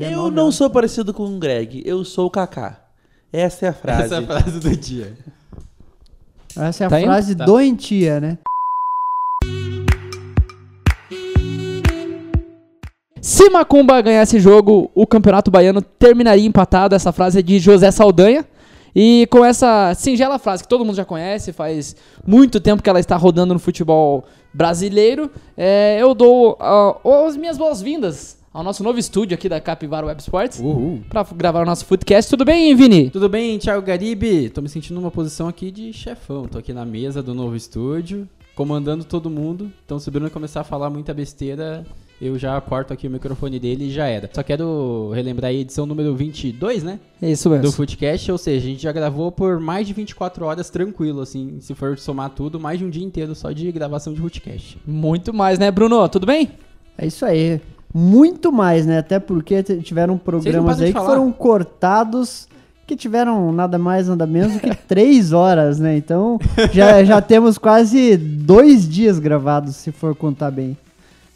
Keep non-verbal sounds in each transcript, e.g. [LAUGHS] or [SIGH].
Eu não sou parecido com o Greg, eu sou o Kaká. Essa é a frase. Essa é a frase do dia. Essa é a Tá indo? frase Tá. doentia, né? Se Macumba ganhar esse jogo, o Campeonato Baiano terminaria empatado. Essa frase é de José Saldanha. E com essa singela frase que todo mundo já conhece, faz muito tempo que ela está rodando no futebol brasileiro, é, eu dou ah, as minhas boas-vindas ao nosso novo estúdio aqui da Capivara Web Sports Uhul. para gravar o nosso Footcast. Tudo bem, Vini? Tudo bem, Thiago Garibe? Tô me sentindo numa posição aqui de chefão. Tô aqui na mesa do novo estúdio, comandando todo mundo. Então, se o Bruno começar a falar muita besteira, eu já corto aqui o microfone dele e já era. Só quero relembrar aí a edição número 22, né? É isso Do mesmo. Footcast, ou seja, a gente já gravou por mais de 24 horas tranquilo, assim, se for somar tudo, mais de um dia inteiro só de gravação de Footcast. Muito mais, né, Bruno? Tudo bem? É isso aí. Muito mais, né? Até porque tiveram programas aí que foram cortados que tiveram nada mais, nada menos do que [LAUGHS] três horas, né? Então já, já [LAUGHS] temos quase dois dias gravados, se for contar bem.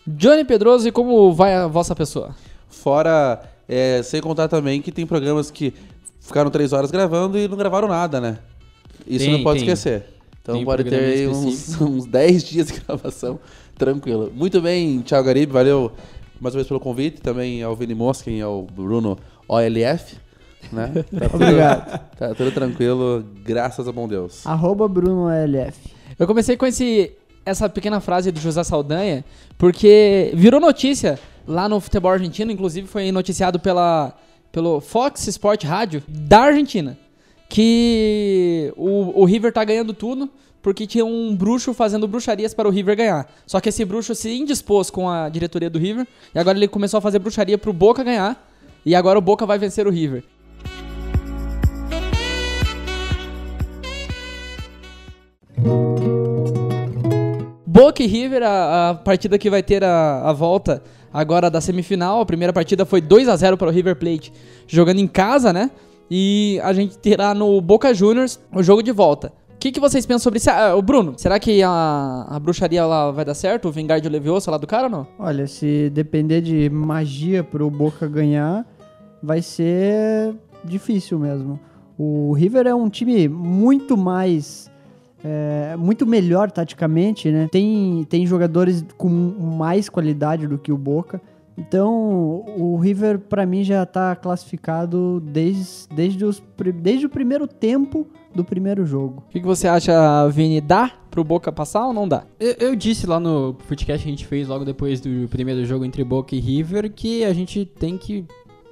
Johnny Pedroso, e como vai a vossa pessoa? Fora, é, sem contar também que tem programas que ficaram três horas gravando e não gravaram nada, né? Isso Tem, não pode tem. esquecer. Então Tem pode ter uns, [LAUGHS] uns 10 dias de gravação, tranquilo. Muito bem, Thiago Garibe, valeu mais uma vez pelo convite, também ao Vini Moskin e ao Bruno OLF, né? [LAUGHS] Tá tudo, Obrigado. Tá tudo tranquilo, graças a bom Deus. Arroba Bruno LF. Eu comecei com esse, essa pequena frase do José Saldanha, porque virou notícia lá no futebol argentino, inclusive foi noticiado pela, pelo Fox Sport Rádio da Argentina, que o, o River tá ganhando tudo porque tinha um bruxo fazendo bruxarias para o River ganhar. Só que esse bruxo se indispôs com a diretoria do River e agora ele começou a fazer bruxaria pro Boca ganhar e agora o Boca vai vencer o River. Boca e River, a, a partida que vai ter a, a volta agora da semifinal. A primeira partida foi 2 a 0 para o River Plate, jogando em casa, né? E a gente terá no Boca Juniors o jogo de volta. Que, que vocês pensam sobre isso? Ah, o Bruno, será que a, a bruxaria lá vai dar certo? O vingar de Leviosa lá do cara ou não? Olha, se depender de magia pro Boca ganhar, vai ser difícil mesmo. O River é um time muito mais. é, muito melhor taticamente, né? Tem, tem jogadores com mais qualidade do que o Boca. Então, o River, pra mim, já tá classificado desde, desde, os, desde o primeiro tempo do primeiro jogo. O que, que você acha, Vini? Dá pro Boca passar ou não dá? Eu, eu disse lá no Footcast que a gente fez logo depois do primeiro jogo entre Boca e River que a gente tem que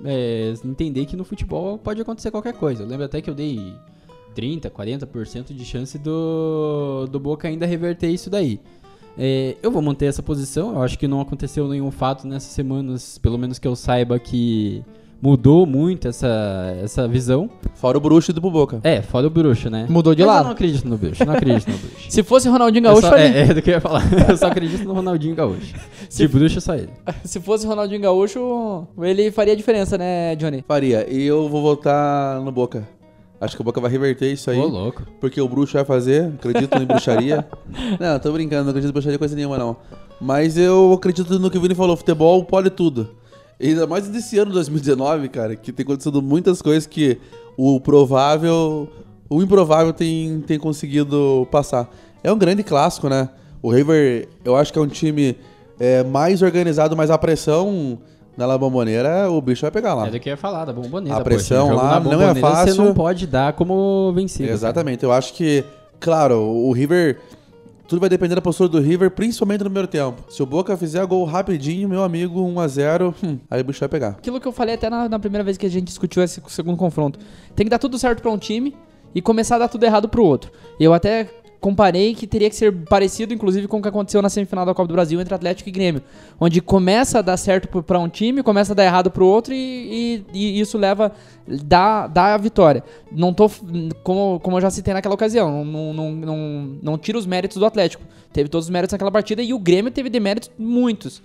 é, entender que no futebol pode acontecer qualquer coisa. Eu lembro até que eu dei 30, 40% de chance do, do Boca ainda reverter isso daí. É, eu vou manter essa posição. Eu acho que não aconteceu nenhum fato nessas semanas, pelo menos que eu saiba, que mudou muito essa, essa visão. Fora o bruxo do Boca. É, fora o bruxo, né? Mudou de Mas lado. Eu não acredito no bruxo, não acredito no bruxo. [LAUGHS] Se fosse Ronaldinho Eu Gaúcho, só, é, é do que eu ia falar. [LAUGHS] Eu só acredito no Ronaldinho Gaúcho. [LAUGHS] De bruxo, só ele. Se fosse Ronaldinho Gaúcho, ele faria diferença, né, Johnny? Faria, e eu vou votar no Boca. Acho que o Boca vai reverter isso aí. Ô, louco. Porque o bruxo vai fazer, acredito em bruxaria. não, tô brincando, não acredito em bruxaria coisa nenhuma, não. Mas eu acredito no que o Vini falou, futebol pode tudo. Ainda mais desse ano 2019, cara, que tem acontecido muitas coisas que o provável, o improvável tem, tem conseguido passar. É um grande clássico, né? O River, eu acho que é um time é, mais organizado, mas a pressão na La Bombonera, o bicho vai pegar lá. É do que ia falar, da bomboneira. A pressão poxa, lá não é fácil. Você não pode dar como vencido. Exatamente. Eu acho que, claro, o River. Tudo vai depender da postura do River, principalmente no primeiro tempo. Se o Boca fizer gol rapidinho, meu amigo, 1x0, hum, aí o bicho vai pegar. Aquilo que eu falei até na, na primeira vez que a gente discutiu esse segundo confronto. Tem que dar tudo certo pra um time e começar a dar tudo errado pro outro. Eu até comparei que teria que ser parecido, inclusive, com o que aconteceu na semifinal da Copa do Brasil entre Atlético e Grêmio. Onde começa a dar certo pra um time, começa a dar errado pro outro e, e- e isso leva. dá, dá a vitória. Não tô. Como, como eu já citei naquela ocasião, não, não, não, não tira os méritos do Atlético. Teve todos os méritos naquela partida e o Grêmio teve deméritos muitos.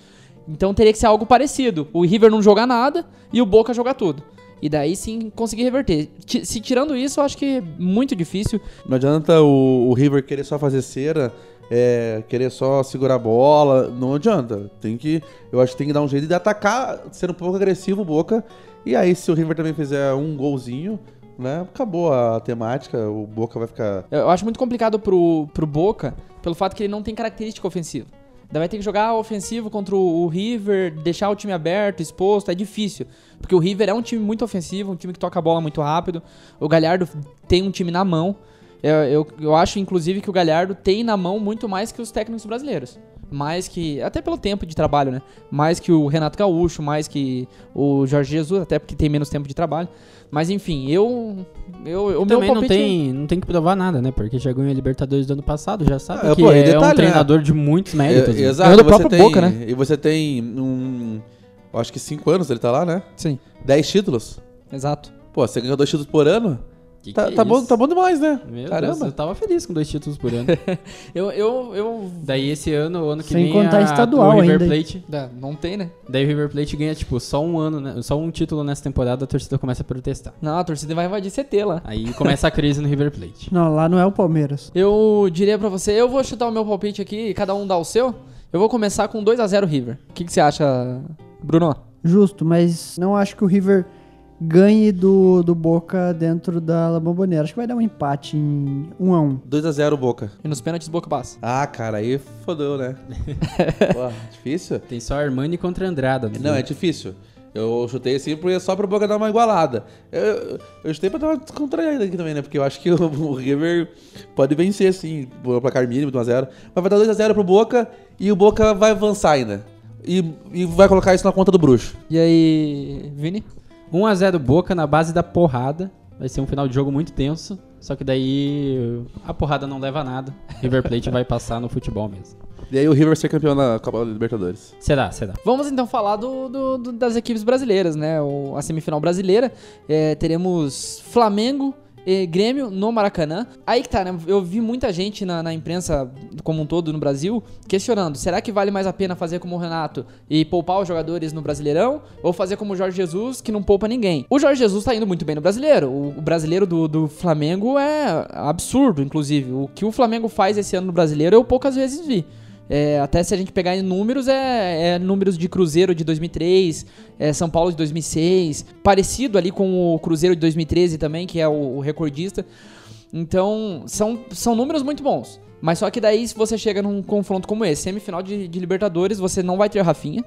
Então teria que ser algo parecido. O River não jogar nada e o Boca jogar tudo. E daí sim conseguir reverter. Ti- Se tirando isso, eu acho que é muito difícil. Não adianta o, o River querer só fazer cera é, querer só segurar a bola. Não adianta. Tem que. Eu acho que tem que dar um jeito de atacar, ser um pouco agressivo o Boca. E aí, se o River também fizer um golzinho, né? Acabou a temática, o Boca vai ficar. Eu acho muito complicado pro, pro Boca, pelo fato que ele não tem característica ofensiva. Daí vai ter que jogar ofensivo contra o River, deixar o time aberto, exposto, é difícil. Porque o River é um time muito ofensivo, um time que toca a bola muito rápido. O Galhardo tem um time na mão. Eu, eu, eu acho, inclusive, que o Galhardo tem na mão muito mais que os técnicos brasileiros. Mais que. Até pelo tempo de trabalho, né? Mais que o Renato Gaúcho, mais que o Jorge Jesus, até porque tem menos tempo de trabalho. Mas enfim, eu. eu o meu Também não palpite- tem, não tem que provar nada, né? Porque já ganhou a Libertadores do ano passado, já sabe Ah, que pô, é detalhe, um né? treinador de muitos méritos. É, né? exato, do você próprio tem, Boca, né? E você tem um. Acho que cinco anos ele tá lá, né? Sim, 10 títulos. exato. Pô, você ganhou dois títulos por ano? Que tá, que é tá bom, isso? tá bom demais, né? Meu Caramba. Deus, eu tava feliz com dois títulos por ano. [LAUGHS] Eu. eu, eu Daí esse ano, o ano que Sem vem, contar a- estadual o River ainda. Plate, é, não tem, né? daí o River Plate ganha tipo só um ano, né? só um título nessa temporada, a torcida começa a protestar. Não, a torcida vai invadir CT lá. Aí começa a crise no River Plate. [LAUGHS] Não, lá não é o Palmeiras. Eu diria pra você, eu vou chutar o meu palpite aqui, cada um dá o seu. Eu vou começar com 2 a 0 River. O que, que você acha, Bruno? Justo, mas não acho que o River ganhe do, do Boca dentro da La Bombonera. Acho que vai dar um empate em 1 a 1 2x0 Boca. E nos pênaltis, Boca passa. Ah, cara, aí fodeu, né? [LAUGHS] Pô, difícil? Tem só Armani contra Andrada. né? Não, é difícil. Eu chutei assim porque só pro Boca dar uma igualada. Eu, eu chutei pra dar uma descontraída aqui também, né? Porque eu acho que [LAUGHS] o, o River pode vencer, sim, por placar mínimo de 1x0. Mas vai dar 2x0 pro Boca e o Boca vai avançar ainda. E, e vai colocar isso na conta do bruxo. E aí, Vini? 1x0 Boca na base da porrada. Vai ser um final de jogo muito tenso. Só que daí a porrada não leva a nada. River Plate vai passar no futebol mesmo. E aí o River ser campeão na Copa Libertadores. Será, será. Vamos então falar do, do- do- das equipes brasileiras, né? O- a semifinal brasileira. É, teremos Flamengo e Grêmio no Maracanã. Aí que tá, né? Eu vi muita gente na, na imprensa como um todo no Brasil questionando: será que vale mais a pena fazer como o Renato e poupar os jogadores no Brasileirão? Ou fazer como o Jorge Jesus, que não poupa ninguém? O Jorge Jesus tá indo muito bem no brasileiro. O, o brasileiro do, do Flamengo é absurdo, inclusive. O que o Flamengo faz esse ano no brasileiro eu poucas vezes vi. É, até se a gente pegar em números, é, é números de Cruzeiro de 2003, é São Paulo de 2006, parecido ali com o Cruzeiro de 2013 também, que é o, o recordista. Então, são, são números muito bons. Mas só que daí, se você chega num confronto como esse, semifinal de, de Libertadores, você não vai ter Rafinha,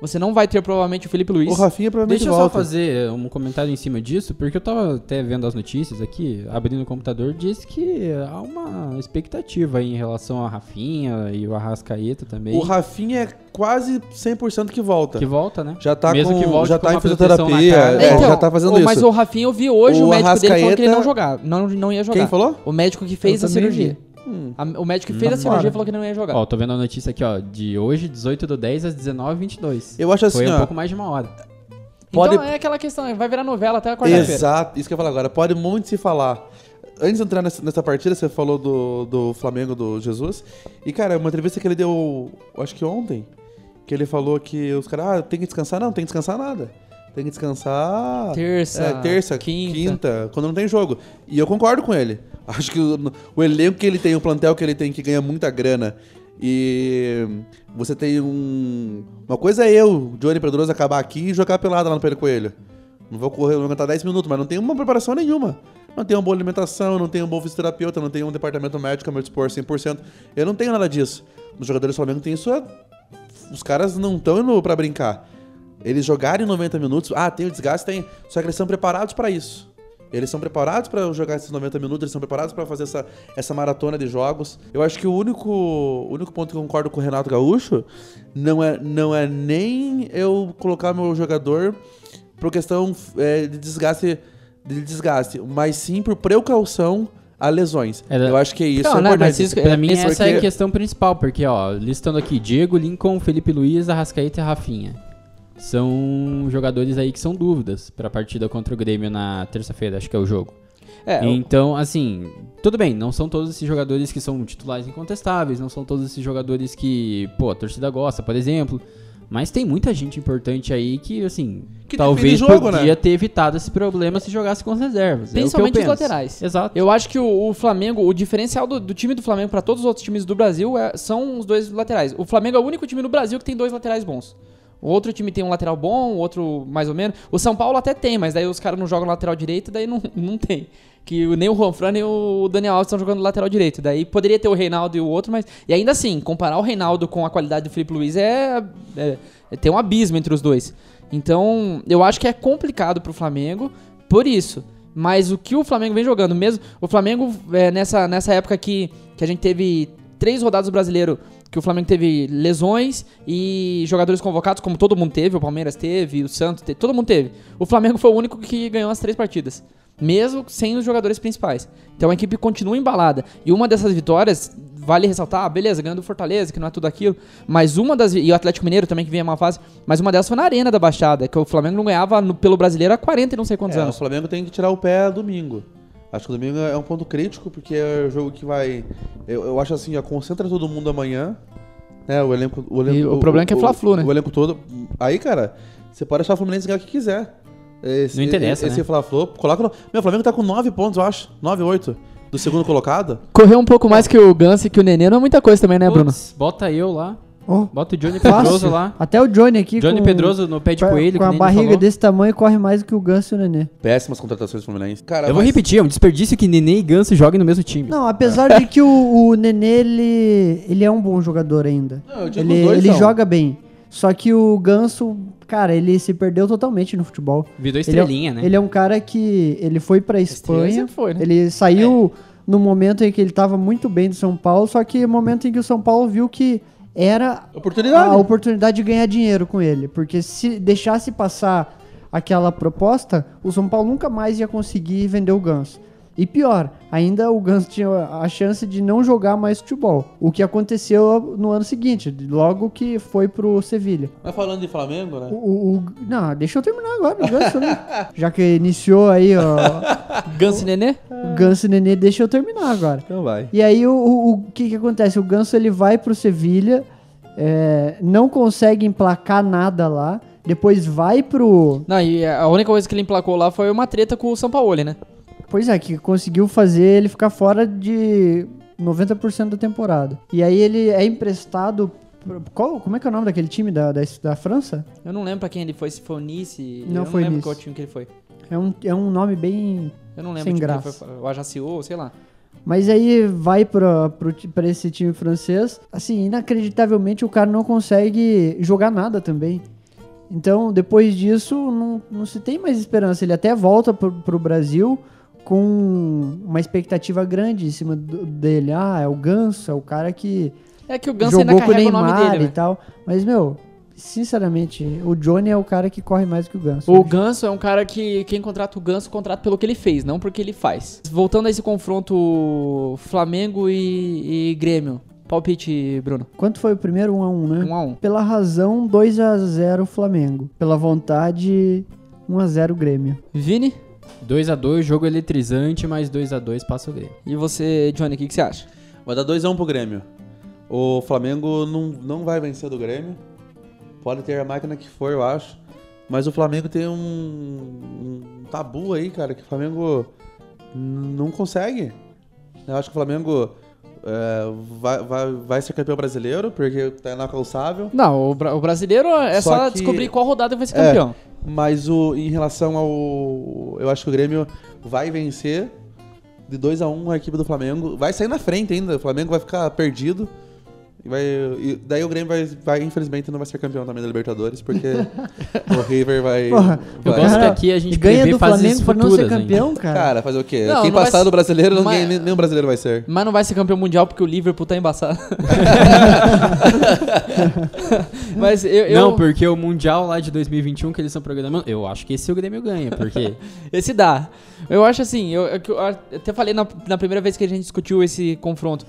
você não vai ter provavelmente o Felipe Luiz. O Rafinha provavelmente Deixa eu volta. só fazer um comentário em cima disso, porque eu tava até vendo as notícias aqui, abrindo o computador, diz que há uma expectativa aí em relação a Rafinha e o Arrascaeta também. O Rafinha é quase 100% que volta. Que volta, né? Já tá Mesmo com, que volte já com tá em proteção na fisioterapia, é, Então, já tá fazendo o- isso. Mas o Rafinha, eu vi hoje o, O médico dele falou que ele não Arrascaeta- jogar, não, não ia jogar. Quem falou? O médico que fez Eu a cirurgia. Hum. A- o médico que fez a cirurgia falou que não ia jogar. Ó, tô vendo a notícia aqui, ó, de hoje, 18 do 10 às 19h22. Eu acho assim, Foi um ó. pouco mais de uma hora. pode- Então é aquela questão, vai virar novela até a quarta-feira. Exato, isso que eu ia falar agora. Pode muito se falar. Antes de entrar nessa, nessa partida, você falou do, do Flamengo, do Jesus. E, cara, uma entrevista que ele deu, acho que ontem, que ele falou que os caras, ah, tem que descansar? Não, tem que descansar nada. Tem que descansar. Terça, é, terça, quinta. quinta. quando não tem jogo. E eu concordo com ele. Acho que o, o elenco que ele tem, o plantel que ele tem, que ganha muita grana. E você tem um. Uma coisa é eu, Johnny Pedroso, acabar aqui e jogar pelada lá no Pedro Coelho. Não vou correr, vou aguentar 10 minutos, mas não tem uma preparação nenhuma. Não tenho uma boa alimentação, não tenho um bom fisioterapeuta, não tenho um departamento médico a meu dispor 100%. Eu não tenho nada disso. Os jogadores do Flamengo têm isso. é- Os caras não estão indo pra brincar. Eles jogarem 90 minutos, ah, tem o desgaste, tem. Só que eles são preparados pra isso. Eles são preparados pra jogar esses 90 minutos, eles são preparados pra fazer essa, essa maratona de jogos. Eu acho que o único, o único ponto que eu concordo com o Renato Gaúcho não é, não é nem eu colocar meu jogador por questão é, de desgaste, de desgaste, mas sim por precaução a lesões. É, eu acho que isso Não, é né, importante. isso- Pra mim, essa é a questão principal, porque, ó, listando aqui, Diego, Lincoln, Felipe Luiz, Arrascaeta e Rafinha. São jogadores aí que são dúvidas pra partida contra o Grêmio na terça-feira, acho que é o jogo. É, Então, assim, tudo bem, não são todos esses jogadores que são titulares incontestáveis, não são todos esses jogadores que, pô, a torcida gosta, por exemplo. Mas tem muita gente importante aí que, assim, Que talvez jogo, podia né? ter evitado esse problema se jogasse com as reservas. É Principalmente os penso. laterais. Exato. Eu acho que o, o Flamengo, o diferencial do, do time do Flamengo para todos os outros times do Brasil é- são os dois laterais. O Flamengo é o único time no Brasil que tem dois laterais bons. Outro time tem um lateral bom, o outro mais ou menos. O São Paulo até tem, mas daí os caras não jogam lateral direito, daí não, [LAUGHS] não tem. Que nem o Juan Fran nem o Daniel Alves estão jogando lateral direito. Daí poderia ter o Reinaldo e o outro, mas. E ainda assim, comparar o Reinaldo com a qualidade do Felipe Luiz é, é, é- tem um abismo entre os dois. Então, eu acho que é complicado pro Flamengo por isso. Mas o que o Flamengo vem jogando, mesmo. O Flamengo, é, nessa, nessa época que, que a gente teve três rodadas do brasileiro, que o Flamengo teve lesões e jogadores convocados, como todo mundo teve, o Palmeiras teve, o Santos teve, todo mundo teve. O Flamengo foi o único que ganhou as três partidas. Mesmo sem os jogadores principais. Então a equipe continua embalada. E uma dessas vitórias, vale ressaltar, ah, beleza, ganhando o Fortaleza, que não é tudo aquilo. Mas uma das. E o Atlético Mineiro também, que vinha uma fase. Mas uma delas foi na Arena da Baixada, que o Flamengo não ganhava no- pelo brasileiro há 40 e não sei quantos É, o anos. Flamengo tem que tirar o pé domingo. Acho que o domingo é um ponto crítico, porque é o jogo que vai. Eu, eu acho assim, ó, concentra todo mundo amanhã. Né, o elenco. O, elenco, E o problema é que é Fla-Flu, né? O elenco todo. Aí, cara, você pode achar o Fluminense ganhar o que quiser. Esse, Não interessa, Esse né? Fla-Flu, coloca no. Meu, o Flamengo tá com 9 pontos, eu acho. 9, 8. Do segundo colocado. Correr um pouco mais que o Gans e que o Nenê não é muita coisa também, né, Bruno? Bota eu lá. Oh, Bota o Johnny fácil. Pedroso lá. Até o Johnny aqui Johnny com, Pedroso no pé de coelho, com a barriga falou. desse tamanho corre mais do que o Ganso e o Nenê. Péssimas contratações Fluminense. Cara, Eu vou mas- repetir, é um desperdício que Nenê e Ganso joguem no mesmo time. Não, apesar de que o, o Nenê, ele, ele é um bom jogador ainda. Não, eu digo Ele, ele são. joga bem. Só que o Ganso, cara, ele se perdeu totalmente no futebol. Virou Ele é, estrelinha, né? ele é um cara que ele foi pra Espanha. foi, né? Ele saiu no momento em que ele tava muito bem do São Paulo, só que no momento em que o São Paulo viu que era Oportunidade. a oportunidade de ganhar dinheiro com ele. Porque se deixasse passar aquela proposta, o São Paulo nunca mais ia conseguir vender o Ganso. E pior, ainda o Ganso tinha a chance de não jogar mais futebol. O que aconteceu no ano seguinte, logo que foi pro Sevilha. Mas falando de Flamengo, né? O, o- o- não, deixa eu terminar agora o Ganso, né? [LAUGHS] Já que iniciou aí ó, Gans e Nenê? o Ganso e Nenê, deixa eu terminar agora. Então vai. E aí o, o, o que que acontece? O Ganso ele vai pro Sevilha, é, não consegue emplacar nada lá, depois vai pro... Não, e a única coisa que ele emplacou lá foi uma treta com o Sampaoli, né? Pois é, que conseguiu fazer ele ficar fora de 90% da temporada. E aí ele é emprestado... Qual, como é que é o nome daquele time da, da, da França? Eu não lembro pra quem ele foi, se foi o Nice. Não eu foi não lembro Nice. qual time que ele foi. É um, é um nome bem Eu não lembro Sem graça. foi. O Ajaccio, sei lá. Mas aí vai pra, pro pra esse time francês. Assim, inacreditavelmente o cara não consegue jogar nada também. Então, depois disso, não, não se tem mais esperança. Ele até volta pro, pro Brasil com uma expectativa grande em cima do- dele. Ah, é o Ganso, é o cara que É que o Gans ainda jogou com o o nome Neymar dele, e né? tal. Mas, meu, sinceramente, o Johnny é o cara que corre mais que o Ganso. O Ganso é um cara que quem contrata o Ganso contrata pelo que ele fez, não porque ele faz. Voltando a esse confronto Flamengo e, e Grêmio. Palpite, Bruno. Quanto foi o primeiro? 1 um a 1 um, né? 1 a 1 Pela razão, 2 a 0 Flamengo. Pela vontade, 1 a 0 Grêmio. Vini? 2x2, jogo eletrizante, mas 2x2 passa o Grêmio. E você, Johnny, o que, que você acha? Vai dar 2x1 pro Grêmio. O Flamengo não, não vai vencer do Grêmio. Pode ter a máquina que for, eu acho. Mas o Flamengo tem um, um tabu aí, cara, que o Flamengo não consegue. Eu acho que o Flamengo é, vai, vai, vai ser campeão brasileiro, porque tá inalcançável. Não, o, bra- o brasileiro é Só só, que- descobrir qual rodada vai ser É. Mas o, em relação ao. Eu acho que o Grêmio vai vencer de 2 a 1 a equipe do Flamengo. Vai sair na frente ainda. O Flamengo vai ficar perdido. E vai, e daí o Grêmio vai, vai, infelizmente, não vai ser campeão também da Libertadores, porque [LAUGHS] o River vai. Porra, Eu vai- gosto Cara, que aqui a gente ganha do Flamengo pra não ser futuras ainda. campeão, cara. Cara, fazer o quê? Não, Quem não passar do brasileiro, não Mas- nenhum brasileiro vai ser. Mas não vai ser campeão mundial porque o Liverpool tá embaçado. [LAUGHS] Mas eu, eu- Não, porque o Mundial lá de 2021 que eles estão programando, eu acho que esse o Grêmio ganha, porque [LAUGHS] Esse dá. Eu acho assim, eu, eu- eu até falei na, na primeira vez que a gente discutiu esse confronto.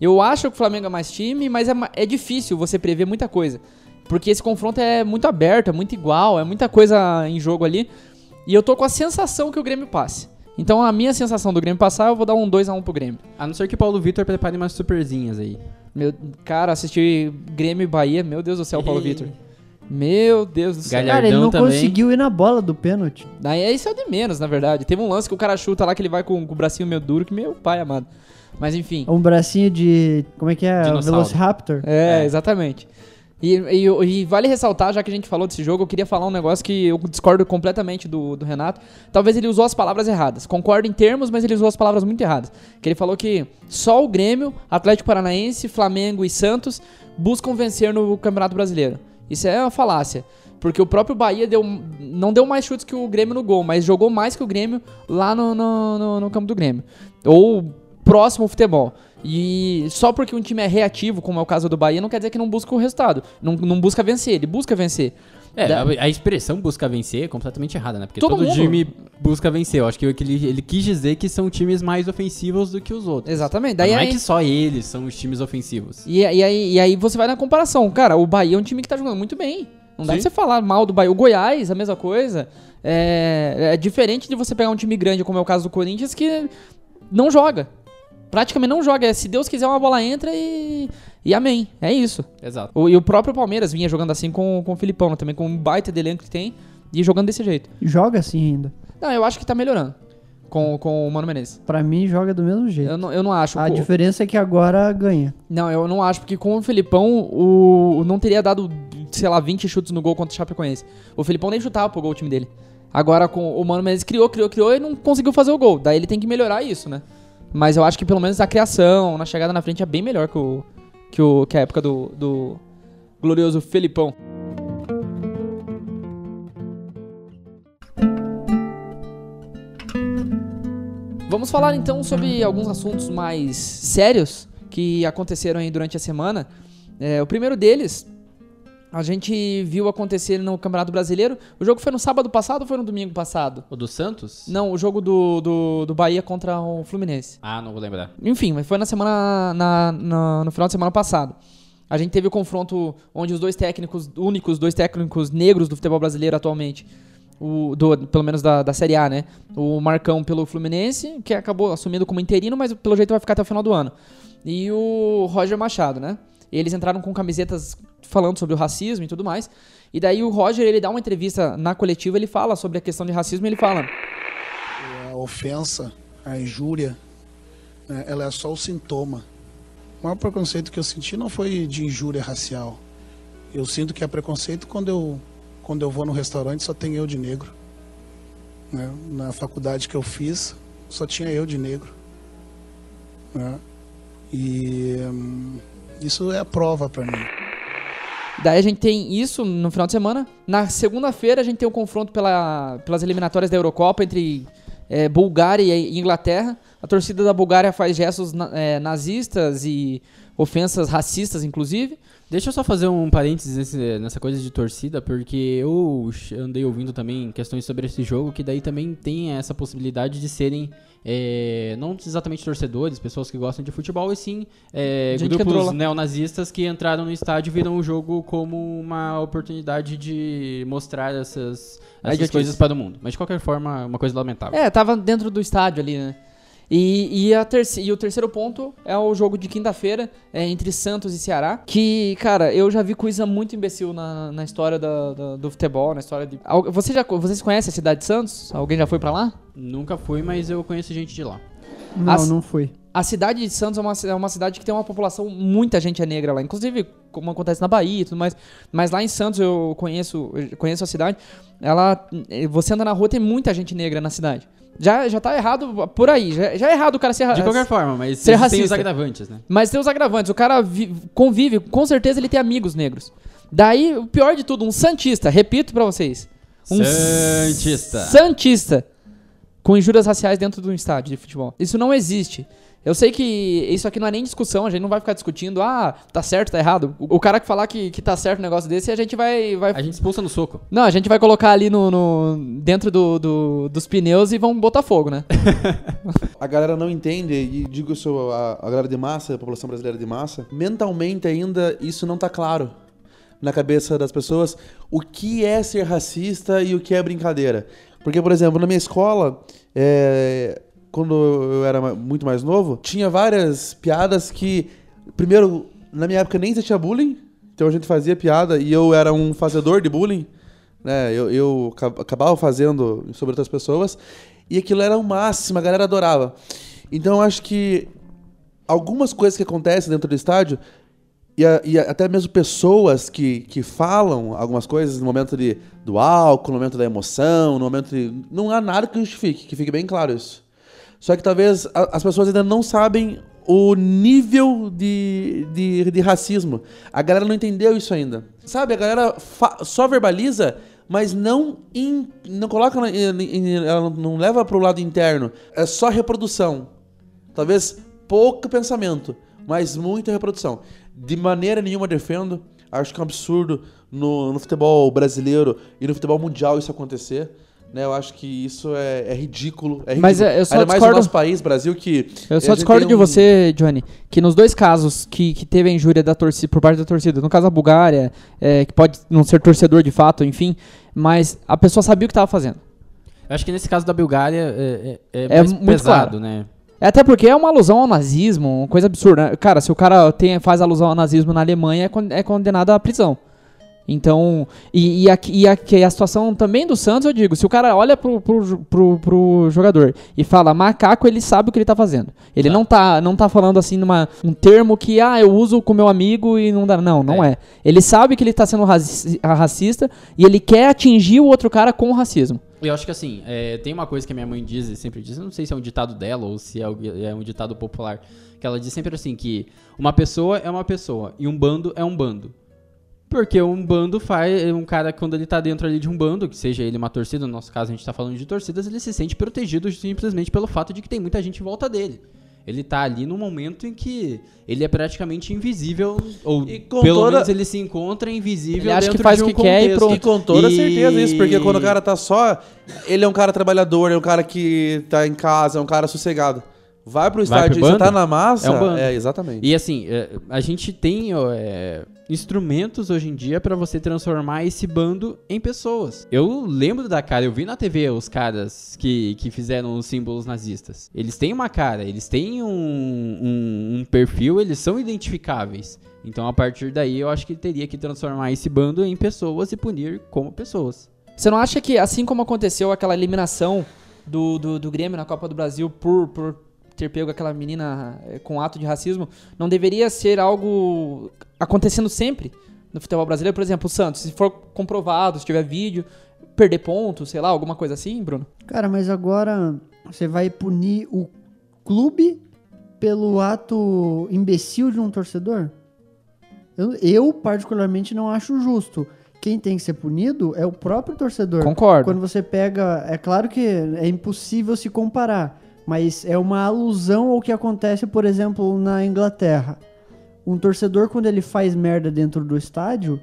Eu acho que o Flamengo é mais time, mas é, é difícil você prever muita coisa. Porque esse confronto é muito aberto, é muito igual, é muita coisa em jogo ali. E eu tô com a sensação que o Grêmio passe. Então a minha sensação do Grêmio passar, eu vou dar um 2x1 pro Grêmio. a não ser que o Paulo Vitor prepare umas superzinhas aí. Meu, cara, assistir Grêmio e Bahia, meu Deus do céu, Paulo Vitor. Meu Deus do céu. Galhardão Cara, ele não também. conseguiu ir na bola do pênalti. Daí isso é o de menos, na verdade. Teve um lance que o cara chuta lá que ele vai com, com o bracinho meio duro, que meu pai amado. Mas enfim. Um bracinho de. Como é que é? Dinossauro. Velociraptor. É, É. exatamente. E, e- e vale ressaltar, já que a gente falou desse jogo, eu queria falar um negócio que eu discordo completamente do, do Renato. Talvez ele usou as palavras erradas. Concordo em termos, mas ele usou as palavras muito erradas. Que ele falou que só o Grêmio, Atlético Paranaense, Flamengo e Santos buscam vencer no Campeonato Brasileiro. Isso é uma falácia. Porque o próprio Bahia deu, não deu mais chutes que o Grêmio no gol, mas jogou mais que o Grêmio lá no, no, no- no campo do Grêmio. Ou próximo ao futebol. E só porque um time é reativo, como é o caso do Bahia, não quer dizer que não busca o resultado. Não, não busca vencer, ele busca vencer. É, Da- a, expressão busca vencer é completamente errada, né? Porque Todo todo, time busca vencer. Eu acho que ele, ele quis dizer que são times mais ofensivos do que os outros. Exatamente. Daí não aí, é que só eles são os times ofensivos. e, e aí, e aí você vai na comparação. Cara, o Bahia é um time que tá jogando muito bem. Não dá Sim. pra você falar mal do Bahia. O Goiás, a mesma coisa. É, é diferente de você pegar um time grande, como é o caso do Corinthians, que não joga. Praticamente não joga. É, se Deus quiser, uma bola entra e. E amém. É isso. Exato. O- e o próprio Palmeiras vinha jogando assim com, com o Filipão, né? também com um baita de elenco que tem, e jogando desse jeito. Joga assim ainda. Não, eu acho que tá melhorando com, com o Mano Menezes. Pra mim, joga do mesmo jeito. Eu não, eu não acho. A Co- diferença é que agora ganha. Não, eu não acho, porque com o Filipão, o não teria dado, sei lá, 20 chutes no gol contra o Chapecoense. O Filipão nem chutava pro gol o time dele. Agora com o Mano Menezes criou, criou, criou e não conseguiu fazer o gol. Daí ele tem que melhorar isso, né? Mas eu acho que pelo menos a criação, na chegada na frente é bem melhor que, o, que, o, que a época do, do glorioso Felipão. Vamos falar então sobre alguns assuntos mais sérios que aconteceram aí durante a semana. É, o primeiro deles, a gente viu acontecer no Campeonato Brasileiro. O jogo foi no sábado passado ou foi no domingo passado? O do Santos? Não, o jogo do, do, do Bahia contra o Fluminense. Ah, não vou lembrar. Enfim, mas foi na semana. Na, na- no final de semana passado. A gente teve o confronto onde os dois técnicos, únicos dois técnicos negros do futebol brasileiro atualmente, o, do, pelo menos da, da Série A, né? O Marcão pelo Fluminense, que acabou assumindo como interino, mas pelo jeito vai ficar até o final do ano. E o Roger Machado, né? Eles entraram com camisetas falando sobre o racismo e tudo mais. E daí o Roger, ele dá uma entrevista na coletiva, ele fala sobre a questão de racismo ele fala: a ofensa, a injúria, né, ela é só o sintoma. O maior preconceito que eu senti não foi de injúria racial. Eu sinto que é preconceito quando eu, quando eu vou no restaurante só tem eu de negro. né? Na faculdade que eu fiz, só tinha eu de negro. né? E hum, isso é a prova para mim. Daí a gente tem isso no final de semana. Na segunda-feira a gente tem o confronto pela- pelas eliminatórias da Eurocopa entre é, Bulgária e Inglaterra. A torcida da Bulgária faz gestos na- é, nazistas e ofensas racistas, inclusive. Deixa eu só fazer um parênteses nesse- nessa coisa de torcida, porque eu andei ouvindo também questões sobre esse jogo, que daí também tem essa possibilidade de serem é, não exatamente torcedores, pessoas que gostam de futebol, e sim é, que grupos lá. neonazistas que entraram no estádio e viram o jogo como uma oportunidade de mostrar essas, essas coisas para o mundo. Mas de qualquer forma, uma coisa lamentável. É, tava dentro do estádio ali, né? E, e, a e o terceiro ponto é o jogo de quinta-feira é, entre Santos e Ceará. Que, cara, eu já vi coisa muito imbecil na, na história da- da- do futebol, na história de. Você já, vocês conhecem a cidade de Santos? Alguém já foi pra lá? Nunca fui, mas eu conheço gente de lá. Não, As- não fui. A cidade de Santos é uma, é uma cidade que tem uma população, muita gente é negra lá. Inclusive, como acontece na Bahia e tudo mais. Mas lá em Santos eu conheço, eu conheço a cidade. Ela. Você anda na rua, tem muita gente negra na cidade. Já, já tá errado por aí. Já, já é errado o cara ser De ra- qualquer forma, mas ser existem os racista. agravantes, né? Mas tem os agravantes. O cara vi- convive, com certeza ele tem amigos negros. Daí, o pior de tudo, um Santista, repito pra vocês. Um Santista. Santista. Com injúrias raciais dentro de um estádio de futebol. Isso não existe. Eu sei que isso aqui não é nem discussão, a gente não vai ficar discutindo, ah, tá certo, tá errado. O, o cara que falar que, que tá certo um negócio desse, a gente vai. vai A gente expulsa no soco. Não, a gente vai colocar ali no, no- dentro do, do- dos pneus e vamos botar fogo, né? [LAUGHS] A galera não entende, e digo isso a, a galera de massa, a população brasileira de massa, mentalmente ainda isso não tá claro na cabeça das pessoas o que é ser racista e o que é brincadeira. Porque, por exemplo, na minha escola, é, quando eu era muito mais novo, tinha várias piadas que, primeiro, na minha época nem existia bullying, Então a gente fazia piada e eu era um fazedor de bullying, né? Eu, eu ca- acabava fazendo sobre outras pessoas e aquilo era o máximo, a galera adorava. Então eu acho que algumas coisas que acontecem dentro do estádio e, a- e a- até mesmo pessoas que, que falam algumas coisas no momento de, do álcool, no momento da emoção, no momento de. Não há nada que justifique, que fique bem claro isso. Só que talvez a- as pessoas ainda não sabem o nível de, de, de racismo. A galera não entendeu isso ainda. Sabe, a galera só verbaliza, mas não, in- não coloca, ela não- leva pro lado interno. É só reprodução. Talvez pouco pensamento, mas muita reprodução. De maneira nenhuma defendo. Acho que é um absurdo no, no futebol brasileiro e no futebol mundial isso acontecer. Né, eu acho que isso é, é ridículo. É ridículo. Mas, é, eu só Ainda mais discordo- no nosso país, Brasil, que. Eu só discordo tem de um- você, Johnny, que nos dois casos que, que teve a injúria da torcida, por parte da torcida, no caso da Bulgária, é, que pode não ser torcedor de fato, enfim, mas a pessoa sabia o que estava fazendo. Eu acho que nesse caso da Bulgária é, é, é É mais muito pesado, claro. né? É Até porque é uma alusão ao nazismo, uma coisa absurda. né? Cara, se o cara tem, faz alusão ao nazismo na Alemanha, é, é condenado à prisão. Então, e, e, aqui- e aqui a situação também do Santos, eu digo, se o cara olha pro, pro, pro, pro jogador e fala macaco, ele sabe o que ele tá fazendo. Ele não, tá, não tá falando assim numa, um termo que, ah, eu uso com meu amigo e não dá. Não, não é. Ele sabe que ele tá sendo raci- racista e ele quer atingir o outro cara com o racismo. Eu acho que assim, é, tem uma coisa que a minha mãe diz e sempre diz, não sei se é um ditado dela ou se é, é um ditado popular, que ela diz sempre assim, que uma pessoa é uma pessoa e um bando é um bando. Porque um bando faz. Um cara, quando ele tá dentro ali de um bando, que seja ele uma torcida, no nosso caso a gente tá falando de torcidas, ele se sente protegido simplesmente pelo fato de que tem muita gente em volta dele. Ele tá ali num momento em que ele é praticamente invisível, ou com pelo toda- menos ele se encontra invisível Ele acha que dentro faz de o um que quer e contexto. pronto. E com toda E- certeza isso, porque quando o cara tá só, ele é um cara trabalhador, é um cara que tá em casa, é um cara sossegado. Vai pro estádio e você tá na massa. É um bando. É, exatamente. E assim, é, a gente tem é, instrumentos hoje em dia pra você transformar esse bando em pessoas. Eu lembro da cara, eu vi na TV os caras que, que fizeram os símbolos nazistas. Eles têm uma cara, eles têm um, um, um perfil, eles são identificáveis. Então a partir daí eu acho que teria que transformar esse bando em pessoas e punir como pessoas. Você não acha que, assim como aconteceu aquela eliminação do, do, do Grêmio na Copa do Brasil por, por ter pego aquela menina eh, com ato de racismo, não deveria ser algo acontecendo sempre no futebol brasileiro? Por exemplo, o Santos, se for comprovado, se tiver vídeo, perder pontos, sei lá, alguma coisa assim, Bruno? Cara, mas agora você vai punir o clube pelo ato imbecil de um torcedor? Eu, eu, particularmente, não acho justo. Quem tem que ser punido é o próprio torcedor. Concordo. Quando você pega. É claro que é impossível se comparar, mas é uma alusão ao que acontece, por exemplo, na Inglaterra. Um torcedor, quando ele faz merda dentro do estádio,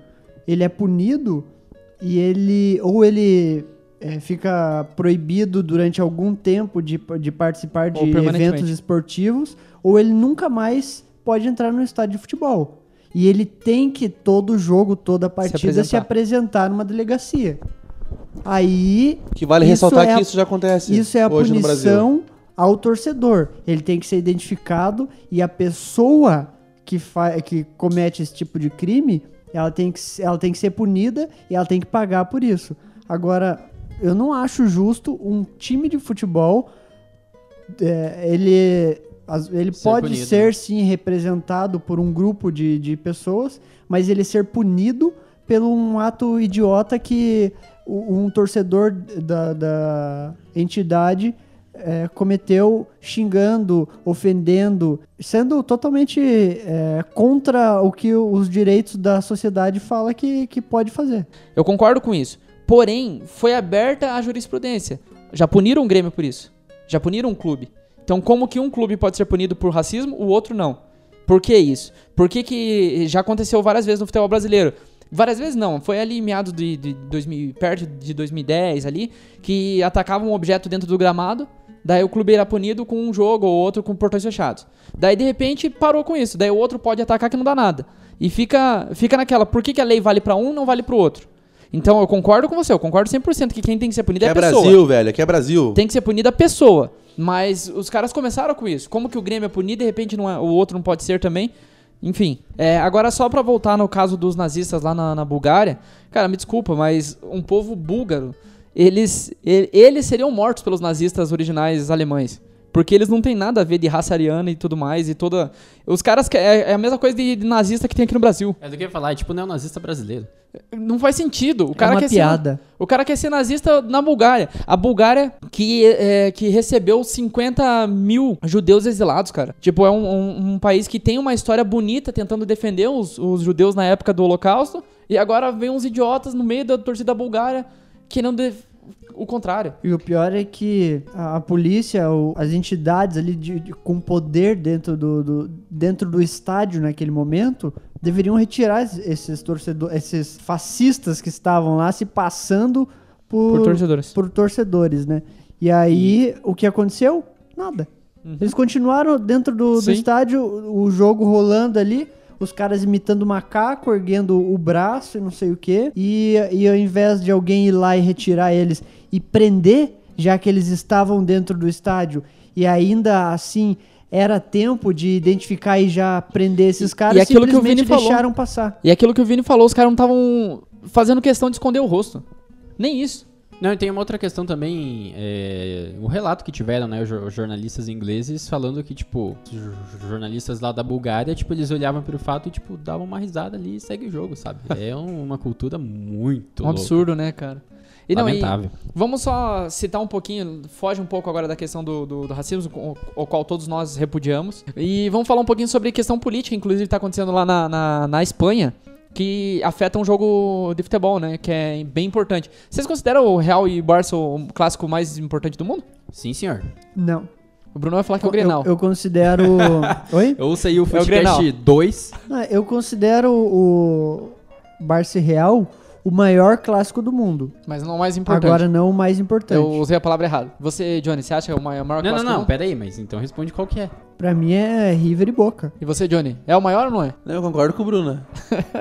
ele é punido e ele. Ou ele é, fica proibido durante algum tempo de, de participar de eventos esportivos, ou ele nunca mais pode entrar no estádio de futebol. E ele tem que, todo jogo, toda partida, se apresentar. apresentar numa delegacia. Aí. Que vale isso ressaltar é que a- isso já acontece Isso é a hoje no Brasil. punição ao torcedor. Ele tem que ser identificado e a pessoa que, que comete esse tipo de crime, ela tem, que, ela tem que ser punida e ela tem que pagar por isso. Agora, eu não acho justo um time de futebol. é, ele ele Ser pode punido, ser né? sim representado por um grupo de, de pessoas, mas ele ser punido pelo um ato idiota que um torcedor da, da entidade é, cometeu xingando, ofendendo, sendo totalmente é, contra o que os direitos da sociedade fala que, que pode fazer. Eu concordo com isso. Porém, foi aberta a jurisprudência. Já puniram o Grêmio por isso. Já puniram um clube. Então, como que um clube pode ser punido por racismo, o outro não? Por que isso? Por que, que já aconteceu várias vezes no futebol brasileiro? Várias vezes não, foi ali meados de, de 2000, perto de 2010 ali, que atacavam um objeto dentro do gramado, daí o clube era punido com um jogo ou outro com portões fechados. Daí de repente parou com isso, daí o outro pode atacar que não dá nada. E fica, fica naquela, por que, que a lei vale pra um não vale pro outro? Então eu concordo com você, eu concordo 100% que quem tem que ser punido Que é é a pessoa. Brasil, velho. Aqui é Brasil. Tem que ser punida a pessoa. Mas os caras começaram com isso. Como que o Grêmio é punido e de repente não é- o outro não pode ser também? Enfim, é, agora só pra voltar no caso dos nazistas lá na, na Bulgária, cara, me desculpa, mas um povo búlgaro, eles, eles seriam mortos pelos nazistas originais alemães. Porque eles não têm nada a ver de raça ariana e tudo mais, e toda... Os caras... que- É, é a mesma coisa de, de nazista que tem aqui no Brasil. É do que eu ia falar, é tipo neonazista brasileiro. Não faz sentido. O É cara uma quer ser- piada. o cara quer ser nazista na Bulgária. A Bulgária que, é, que recebeu 50 mil judeus exilados, cara. Tipo, é um, um- um país que tem uma história bonita tentando defender os, os judeus na época do Holocausto. E agora vem uns idiotas no meio da torcida bulgária que não... def- O contrário. E o pior é que a, a polícia, o- as entidades ali de, de- com poder dentro do, do- dentro do estádio naquele momento deveriam retirar es- esses torcedores, esses fascistas que estavam lá se passando por, Por torcedores. por torcedores, né? E aí, o que aconteceu? Nada. Eles continuaram dentro do, do Uhum. Estádio, o jogo rolando ali, os caras imitando macaco, erguendo o braço e não sei o quê. E, e ao invés de alguém ir lá e retirar eles e prender, já que eles estavam dentro do estádio, e ainda assim era tempo de identificar e já prender esses caras, aquilo que o Vini falou. deixaram passar. E aquilo que o Vini falou, os caras não estavam fazendo questão de esconder o rosto. Nem isso. Não, e tem uma outra questão também, é, o relato que tiveram, né, os jo- os jornalistas ingleses falando que, tipo, os jo- jornalistas lá da Bulgária, tipo, eles olhavam pro fato e, tipo, davam uma risada ali e segue o jogo, sabe? [LAUGHS] É um- uma cultura muito Um louca. absurdo, né, cara? E não, e Lamentável. vamos só citar um pouquinho, foge um pouco agora da questão do, do, do racismo, o, o qual todos nós repudiamos. E vamos falar um pouquinho sobre questão política, inclusive está acontecendo lá na, na, na Espanha, que afeta um jogo de futebol, né? Que é bem importante. Vocês consideram o Real e Barça o clássico mais importante do mundo? Sim, senhor. Não. O Bruno vai falar que é o Grenal. Eu, eu considero. [LAUGHS] Oi? Eu aí o Grenal. Footcast 2. Ah, eu considero o Barça e Real o maior clássico do mundo. Mas não o mais importante. Agora não o mais importante. Eu usei a palavra errada. Você, Johnny, você acha que é o maior, maior Não, não, clássico do não, mundo? pera aí, mas então responde qual que é. Pra mim é River e Boca. E você, Johnny, é o maior ou não é? Eu concordo com o Bruno. né?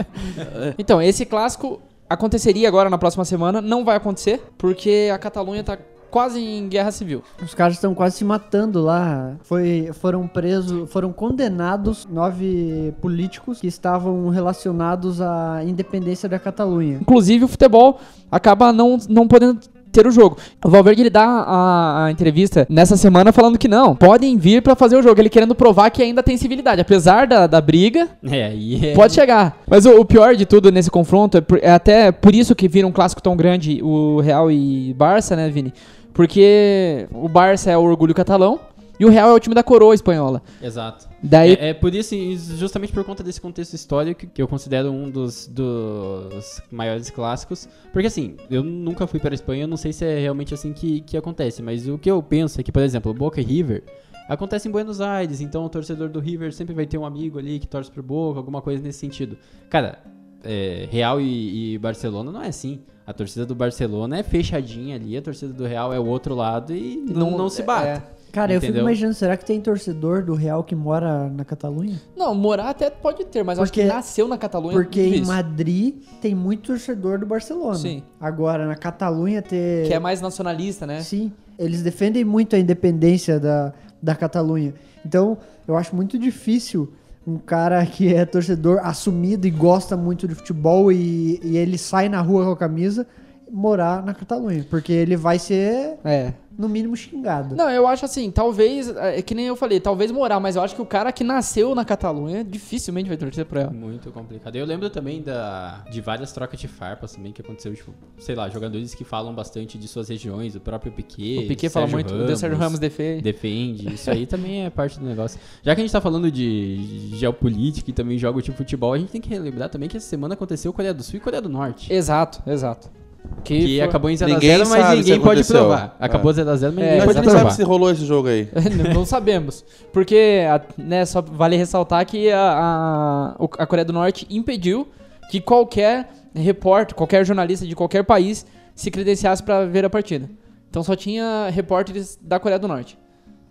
[LAUGHS] Então, esse clássico aconteceria agora na próxima semana, não vai acontecer, porque a Catalunha tá quase em guerra civil. Os caras estão quase se matando lá. Foi, foram presos, foram condenados nove políticos que estavam relacionados à independência da Catalunha. Inclusive, o futebol acaba não, não podendo ter o jogo. O Valverde ele dá a, a entrevista nessa semana falando que não, podem vir pra fazer o jogo. Ele querendo provar que ainda tem civilidade. Apesar da, da briga, É, aí é... Pode chegar. Mas o, o pior de tudo nesse confronto é, por- é até por isso que vira um clássico tão grande o Real e Barça, né, Vini? Porque o Barça é o orgulho catalão e o Real é o time da coroa espanhola. Exato. Daí, É, é por isso, justamente por conta desse contexto histórico, que eu considero um dos, dos maiores clássicos. Porque assim, eu nunca fui para a Espanha, eu não sei se é realmente assim que, que acontece. Mas o que eu penso é que, por exemplo, Boca e River acontece em Buenos Aires, então o torcedor do River sempre vai ter um amigo ali que torce pro Boca, alguma coisa nesse sentido. Cara, é, Real e, e Barcelona não é assim. A torcida do Barcelona é fechadinha ali, a torcida do Real é o outro lado e não, não se bate. é. Cara, eu fico Entendeu? imaginando, será que tem torcedor do Real que mora na Catalunha? Não, morar até pode ter, mas eu acho que Porque- nasceu na Catalunha. Porque em. Madrid tem muito torcedor do Barcelona. Sim. Agora, na Catalunha ter. Que é mais nacionalista, né? Sim, eles defendem muito a independência da, da Catalunha. Então, eu acho muito difícil um cara que é torcedor assumido e gosta muito de futebol e, e ele sai na rua com a camisa morar na Catalunha, porque ele vai ser, É. no mínimo, xingado. Não, eu acho assim, talvez, é que nem eu falei, talvez morar, mas eu acho que o cara que nasceu na Catalunha dificilmente vai torcer pro Real. Muito complicado. Eu lembro também da, de várias trocas de farpas também que aconteceu, tipo, sei lá, jogadores que falam bastante de suas regiões, o próprio Piquet. O Piquet fala Sérgio muito, o Sérgio Ramos defende. defende. Isso aí também é parte do negócio. Já que a gente tá falando de geopolítica e também jogos de futebol, a gente tem que relembrar também que essa semana aconteceu Coreia do Sul e Coreia do Norte. Exato, exato. Que, foi- acabou em 0x0, Ninguém mas ninguém pode aconteceu. provar. Acabou 0x0, mas É, ninguém Mas pode a gente provar. sabe se rolou esse jogo aí. [LAUGHS] não sabemos. Porque, a- né, só vale ressaltar que a, a, a Coreia do Norte impediu que qualquer repórter, qualquer jornalista de qualquer país se credenciasse pra ver a partida. Então só tinha repórteres da Coreia do Norte.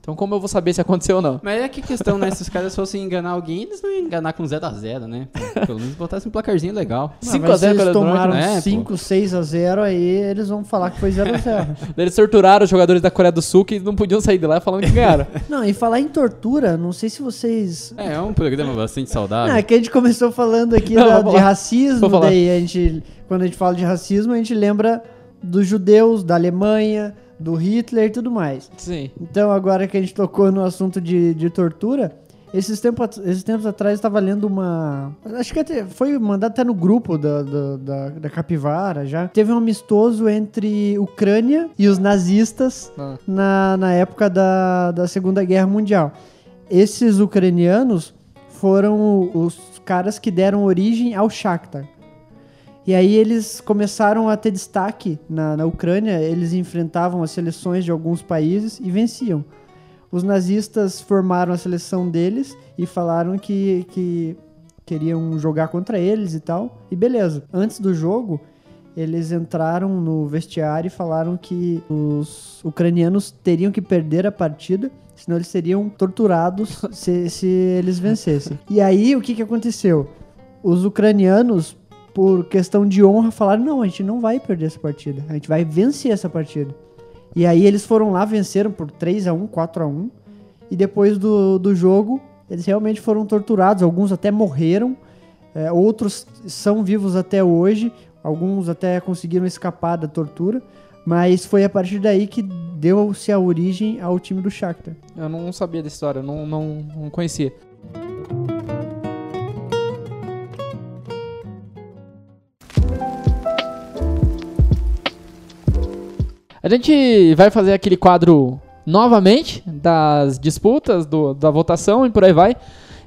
Então como eu vou saber se aconteceu ou não? Mas é que questão, né? Se os caras fossem enganar alguém, eles não iam enganar com 0x0, né? [LAUGHS] Pelo menos botassem um placarzinho legal. Não, 5 mas a 0 se eles Coreia do tomaram Norte, né, pô? 5, 6 a 0 aí eles vão falar que foi 0 a [LAUGHS] 0 Eles torturaram os jogadores da Coreia do Sul que não podiam sair de lá falando que ganharam. [LAUGHS] Não, e falar em tortura, não sei se vocês... É, é um programa bastante saudável. Não, é que a gente começou falando aqui Não, da- de racismo, daí a gente, quando a gente fala de racismo, a gente lembra dos judeus, da Alemanha, do Hitler e tudo mais. Sim. Então, agora que a gente tocou no assunto de, de tortura, esses tempos, esses tempos atrás estava lendo uma. Acho que até foi mandado até no grupo da, da, da, da Capivara já. Teve um amistoso entre Ucrânia e os nazistas Ah. na, na época da, da Segunda Guerra Mundial. Esses ucranianos foram os caras que deram origem ao Shakhtar. E aí eles começaram a ter destaque na, na Ucrânia, eles enfrentavam as seleções de alguns países e venciam. Os nazistas formaram a seleção deles e falaram que, que queriam jogar contra eles e tal. E beleza. Antes do jogo, eles entraram no vestiário e falaram que os ucranianos teriam que perder a partida, senão eles seriam torturados se, se eles vencessem. [LAUGHS] E aí, o que, que aconteceu? Os ucranianos, por questão de honra, falaram: não, a gente não vai perder essa partida, a gente vai vencer essa partida. E aí eles foram lá, venceram por 3 a 1 4 a 1 E depois do, do jogo, eles realmente foram torturados. Alguns até morreram, é, outros são vivos até hoje. Alguns até conseguiram escapar da tortura. Mas foi a partir daí que deu-se a origem ao time do Shakhtar. Eu não sabia dessa história, não, não, não conhecia. A gente vai fazer aquele quadro novamente das disputas, do- da votação e por aí vai.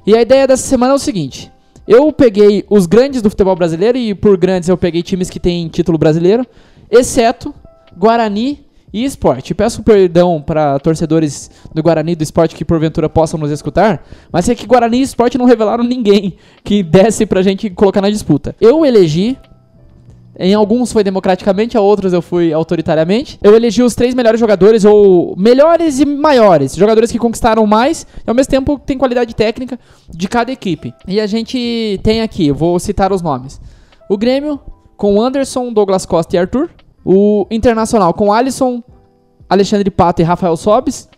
E a ideia dessa semana é o seguinte: eu peguei os grandes do futebol brasileiro e por grandes eu peguei times que têm título brasileiro, exceto Guarani e Esporte. Peço perdão para torcedores do Guarani e do Esporte que porventura possam nos escutar, mas é que Guarani e Esporte não revelaram ninguém que desse pra gente colocar na disputa. Eu elegi em alguns foi democraticamente, a outros eu fui autoritariamente. Eu elegi os três melhores jogadores, ou melhores e maiores. Jogadores que conquistaram mais e ao mesmo tempo tem qualidade técnica de cada equipe. E a gente tem aqui, vou citar os nomes. O Grêmio com Anderson, Douglas Costa e Arthur. O Internacional com Alisson, Alexandre Pato e Rafael Sobes.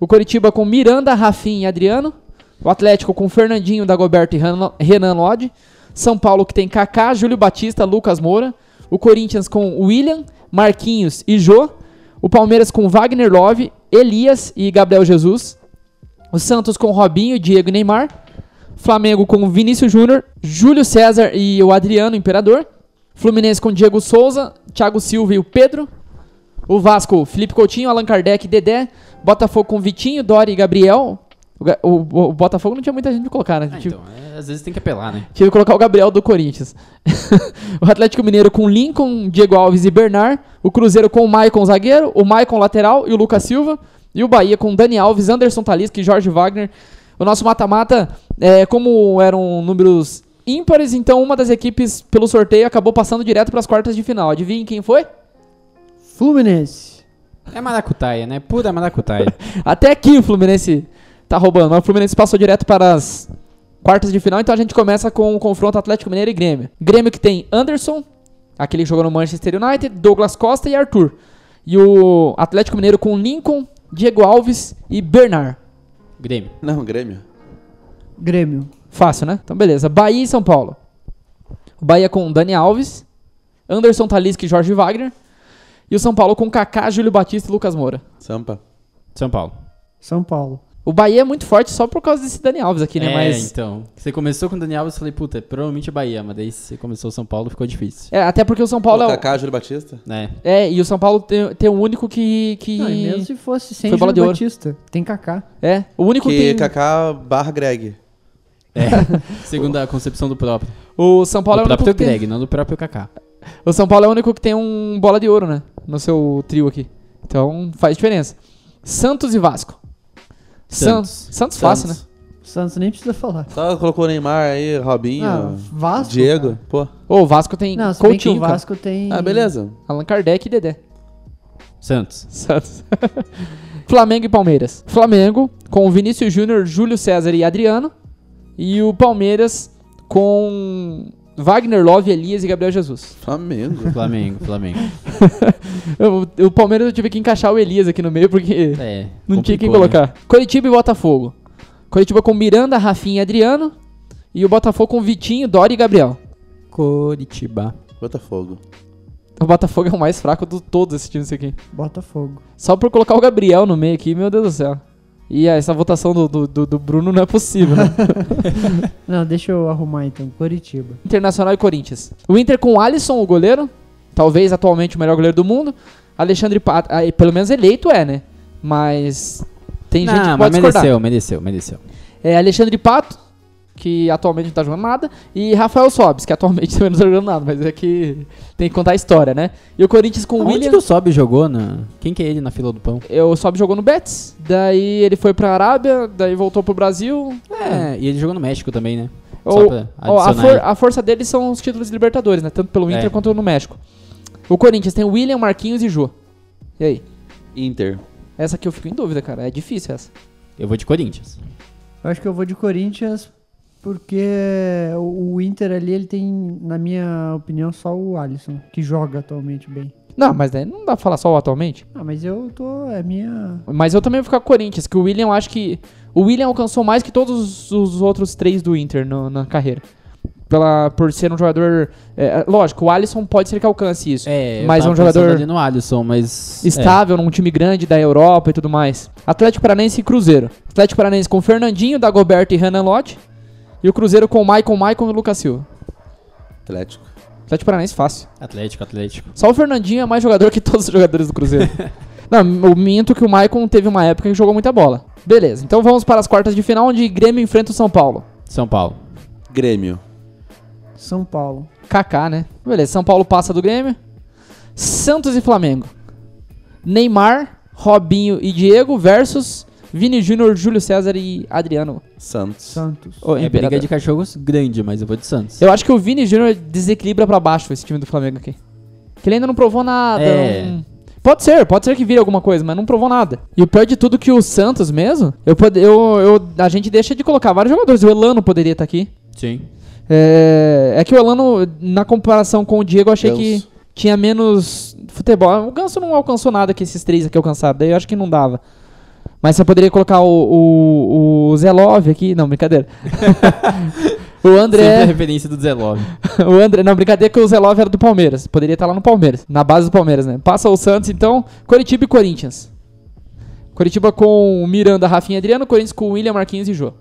O Coritiba com Miranda, Rafinha e Adriano. O Atlético com Fernandinho, Dagoberto e Renan Lodge. São Paulo que tem Kaká, Júlio Batista, Lucas Moura. O Corinthians com William, Marquinhos e Jô. O Palmeiras com Wagner Love, Elias e Gabriel Jesus. O Santos com Robinho, Diego e Neymar. Flamengo com Vinícius Júnior, Júlio César e o Adriano Imperador. Fluminense com Diego Souza, Thiago Silva e o Pedro. O Vasco, Felipe Coutinho, Allan Kardec e Dedé. Botafogo com Vitinho, Dori e Gabriel. O, o- o Botafogo não tinha muita gente pra colocar, né? Ah, Tipo, então, é, às vezes tem que apelar, né? Tive que colocar o Gabriel do Corinthians. [LAUGHS] o Atlético Mineiro com Lincoln, Diego Alves e Bernard. O Cruzeiro com o Maicon zagueiro, o Maicon lateral e o Lucas Silva. E o Bahia com Dani Alves, Anderson Talisca e Jorge Wagner. O nosso mata-mata, é, como eram números ímpares, então uma das equipes pelo sorteio acabou passando direto para as quartas de final. Adivinha quem foi? Fluminense. É maracutaia, né? Pura maracutaia. [LAUGHS] Até aqui o Fluminense tá roubando, mas o Fluminense passou direto para as quartas de final, então a gente começa com o confronto Atlético Mineiro e Grêmio. Grêmio que tem Anderson, aquele que jogou no Manchester United, Douglas Costa e Arthur. E o Atlético Mineiro com Lincoln, Diego Alves e Bernard. Grêmio. Não, Grêmio. Grêmio. Fácil, né? Então beleza. Bahia e São Paulo. O Bahia com Dani Alves, Anderson Talisca e Jorge Wagner. E o São Paulo com Kaká, Júlio Batista e Lucas Moura. Sampa. São Paulo. São Paulo. O Bahia é muito forte só por causa desse Dani Alves aqui, né? é, Mas então. Você começou com o Daniel e eu falei, puta, provavelmente é Bahia, mas daí você começou São Paulo, ficou difícil. É, até porque o São Paulo Paulo é, o- Kaká, Júlio Batista. É. é, e o São Paulo tem, tem o único que. que Não, e mesmo se fosse sem Foi Júlio de ouro. Batista. Tem Kaká. É, o único Que que tem. Kaká barra Greg. É. [LAUGHS] Segundo a concepção do próprio. O São Paulo é do o único próprio que tem. Greg, não do próprio Kaká. O São Paulo é o único que tem um bola de ouro, né? No seu trio aqui. Então faz diferença. Santos e Vasco. Santos. Santos. Santos fácil, né? Santos. Santos nem precisa falar. Só colocou o Neymar aí, Robinho, Ah, Vasco. Diego. cara. Pô. Ô, o Vasco tem Não, se bem que Coutinho, o cara. Vasco tem. Ah, beleza. Allan Kardec e Dedé. Santos. Santos. [LAUGHS] Flamengo e Palmeiras. Flamengo com o Vinícius Júnior, Júlio César e Adriano. E o Palmeiras com Wagner Love, Elias e Gabriel Jesus. Flamengo. [LAUGHS] Flamengo, Flamengo. [LAUGHS] O, o Palmeiras eu tive que encaixar o Elias aqui no meio porque É. não tinha quem né? colocar. Coritiba e Botafogo. Coritiba com Miranda, Rafinha e Adriano. E o Botafogo com Vitinho, Dori e Gabriel. Coritiba. Botafogo. O Botafogo é o mais fraco de todos esses times aqui. Botafogo. Só por colocar o Gabriel no meio aqui, meu Deus do céu. E ah, essa votação do, do, do- Bruno não é possível, né? [LAUGHS] Não, deixa eu arrumar então. Coritiba. Internacional e Corinthians. O Inter com o Alisson, o goleiro. Talvez atualmente o melhor goleiro do mundo. Alexandre Pato, ah, pelo menos eleito é, né? Mas tem gente que Não, mas pode discordar. mereceu, mereceu, mereceu. É Alexandre Pato, que atualmente não tá jogando nada. E Rafael Sobis, que atualmente [LAUGHS] também não tá jogando nada. Mas é que tem que contar a história, né? E o Corinthians com o Onde William. que o Sobe jogou? Na... Quem que é ele na fila do pão? O Sobis jogou no Betis. Daí ele foi pra Arábia. Daí voltou pro Brasil. É, e ele jogou no México também, né? Ou- Só pra Ó, a, for- a força deles são os títulos de Libertadores, né? Tanto pelo Inter É. quanto no México. O Corinthians tem William, Marquinhos e Jô. E aí? Inter. Essa aqui eu fico em dúvida, cara. É difícil essa. Eu vou de Corinthians. Eu acho que eu vou de Corinthians porque o Inter ali, ele tem, na minha opinião, só o Alisson, que joga atualmente bem. Não, mas daí não dá pra falar só o atualmente. Ah, mas eu tô. É minha. Mas eu também vou ficar com o Corinthians, que o William eu acho que. O William alcançou mais que todos os outros três do Inter no- na carreira. Pela, por ser um jogador. é, lógico, o Alisson pode ser que alcance isso. É, Mas é um jogador- ali no Alisson, mas... estável num time grande da Europa e tudo mais. Atlético Paranaense e Cruzeiro. Atlético Paranaense com Fernandinho, Dagoberto e Renan Lodge. E o Cruzeiro com Maicon, Maicon e Lucas Silva. Atlético. Atlético Paranaense fácil. Atlético, Atlético. Só o Fernandinho é mais jogador que [LAUGHS] todos os jogadores do Cruzeiro. [LAUGHS] Não, eu minto que o Maicon teve uma época que jogou muita bola. Beleza, então vamos para as quartas de final, onde Grêmio enfrenta o São Paulo. São Paulo. Grêmio. São Paulo. Kaká, né? Beleza, São Paulo passa do Grêmio. Santos e Flamengo. Neymar, Robinho e Diego versus Vini Júnior, Júlio César e Adriano. Santos. Santos. o é Imperador. briga de cachorros grande, mas eu vou de Santos. Eu acho que o Vini Júnior desequilibra pra baixo esse time do Flamengo aqui. Que ele ainda não provou nada. É. não- Pode ser, pode ser que vire alguma coisa, mas não provou nada. E o pior de tudo que o Santos mesmo, eu, pode- eu, eu- a gente deixa de colocar vários jogadores. O Elano poderia estar aqui. Sim. É, é que o Elano, na comparação com o Diego, eu achei que Ganso. tinha menos futebol. O Ganso não alcançou nada que esses três aqui alcançaram, daí eu acho que não dava. Mas você poderia colocar o, o, o Zelov aqui. Não, brincadeira. [LAUGHS] o Sempre a André. referência do Zé Love. [LAUGHS] o André. Não, brincadeira que o Zelov era do Palmeiras. Poderia estar lá no Palmeiras. Na base do Palmeiras, né? Passa o Santos, então. Coritiba e Corinthians. Coritiba com Miranda, Rafinha e Adriano. Corinthians com William, Marquinhos e Jô.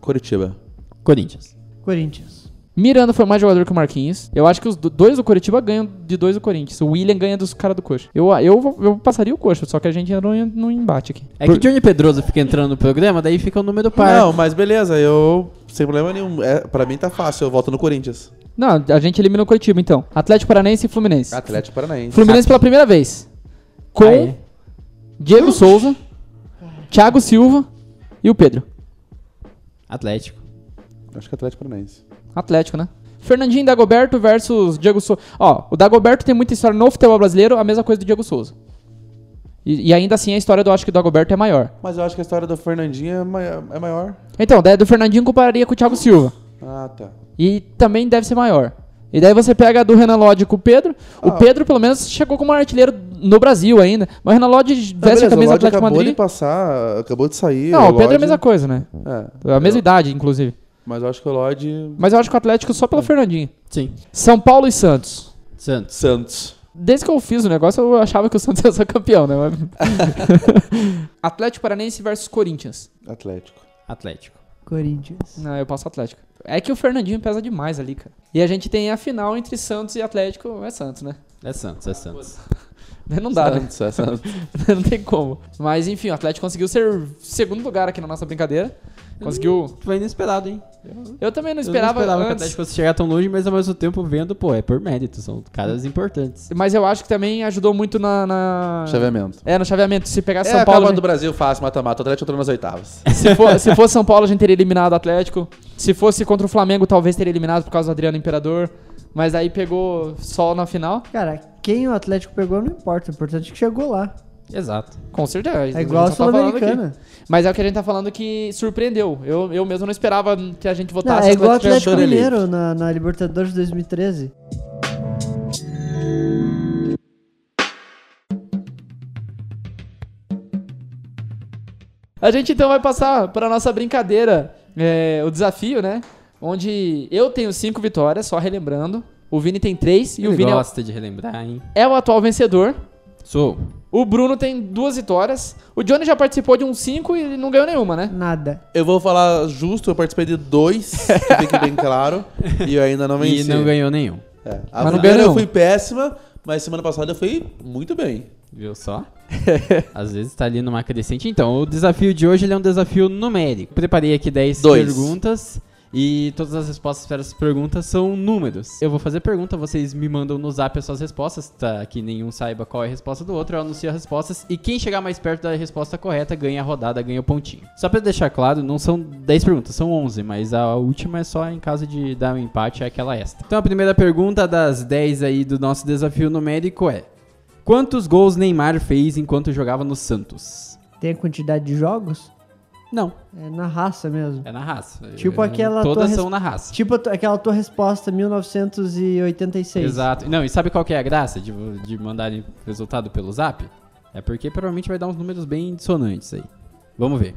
Curitiba. Corinthians. Corinthians. Miranda foi mais jogador que o Marquinhos. Eu acho que os do- dois do Coritiba ganham de dois do Corinthians. O William ganha dos caras do Coxa. Eu, eu, eu passaria o Coxa, só que a gente entrou no embate aqui. É que o Johnny Pedroso fica entrando no programa, daí fica o número par. Não, mas beleza, eu. Sem problema nenhum. É, pra mim tá fácil, eu volto no Corinthians. Não, a gente elimina o Coritiba então. Atlético Paranaense e Fluminense. Atlético Paranaense. Fluminense pela primeira vez. Com é? Diego Souza, Thiago Silva e o Pedro. Atlético. Acho que é Atlético Paranaense. Atlético, né? Fernandinho e Dagoberto versus Diego Souza. Ó, o Dagoberto tem muita história no futebol brasileiro, a mesma coisa do Diego Souza. E, e ainda assim a história do acho que do Dagoberto é maior. Mas eu acho que a história do Fernandinho é mai- é maior. Então, daí do Fernandinho compararia com o Thiago Silva. Ah, tá. E também deve ser maior. E daí você pega do Renan Lodge com o Pedro. O Ah. Pedro, pelo menos, chegou como artilheiro no Brasil ainda. Mas o Renan Lodge veste Não, a camisa o do Lodge Atlético acabou Madrid. de passar, acabou de sair. Não, o Pedro é a Lodge- mesma coisa, né? É, A mesma eu- idade, inclusive. Mas eu acho que o Lodge... Mas eu acho que o Atlético só pelo Fernandinho. Sim. São Paulo e Santos. Santos. Santos. Desde que eu fiz o negócio, eu achava que o Santos [LAUGHS] ia ser campeão, né? [LAUGHS] Atlético Paranense versus Corinthians. Atlético. Atlético. Corinthians. Não, eu passo Atlético. É que o Fernandinho pesa demais ali, cara. E a gente tem a final entre Santos e Atlético. É Santos, né? É Santos, é Santos. Não dá, né? Santos, é Santos. [LAUGHS] Não tem como. Mas enfim, o Atlético conseguiu ser segundo lugar aqui na nossa brincadeira. Conseguiu. Foi inesperado, hein? Eu também não Eu esperava, não esperava que o antes. Atlético fosse chegar tão longe, mas ao mesmo tempo vendo, pô, é por mérito, são caras importantes. Mas eu acho que também ajudou muito na. na... Chaveamento. É, no chaveamento. Se pegar É São a Paulo. Copa a do gente- Brasil fácil, mata-mata. O Atlético entrou nas oitavas. [LAUGHS] Se, for, se fosse São Paulo, a gente teria eliminado o Atlético. Se fosse contra o Flamengo, talvez teria eliminado por causa do Adriano Imperador. Mas aí pegou sol na final. Cara, quem o Atlético pegou não importa. O importante é que chegou lá. Exato. Com certeza. É igual a tá falando Sul-Americana. aqui. Mas é o que a gente tá falando que surpreendeu. Eu, eu mesmo não esperava que a gente Não, votasse é igual o Atlético Mineiro na, na Libertadores 2013. A gente então vai passar para nossa brincadeira, é, o desafio, né? Onde eu tenho cinco vitórias, só relembrando. O Vini tem três e Ele o Vini é o- gosta de relembrar, hein? é o atual vencedor. Sou. O Bruno tem duas vitórias. O Johnny já participou de uns cinco e não ganhou nenhuma, né? Nada. Eu vou falar justo, eu participei de dois, [LAUGHS] que fique bem claro, e eu ainda não venci. E não ganhou nenhum. É. A Mas não primeira ganhou eu fui péssima, mas semana passada eu fui muito bem. Viu só? [LAUGHS] Às vezes tá ali numa crescente. Então, o desafio de hoje ele é um desafio numérico. Preparei aqui 10 Dois. perguntas e todas as respostas para essas perguntas são números. Eu vou fazer pergunta, vocês me mandam no zap as suas respostas, tá? Que nenhum saiba qual é a resposta do outro, eu anuncio as respostas e quem chegar mais perto da resposta correta ganha a rodada, ganha o pontinho. Só pra deixar claro, não são 10 perguntas, são 11, mas a última é só em caso de dar um empate, é aquela extra. Então a primeira pergunta das 10 aí do nosso desafio numérico é: Quantos gols Neymar fez enquanto jogava no Santos? Tem a quantidade de jogos? Não, É na raça mesmo. é na raça. Tipo É, aquela Todas tua são res- na raça. Tipo aquela tua resposta 1986. Exato. Não, e sabe qual que é a graça de, de mandarem resultado pelo zap? É porque provavelmente vai dar uns números bem dissonantes aí. Vamos ver.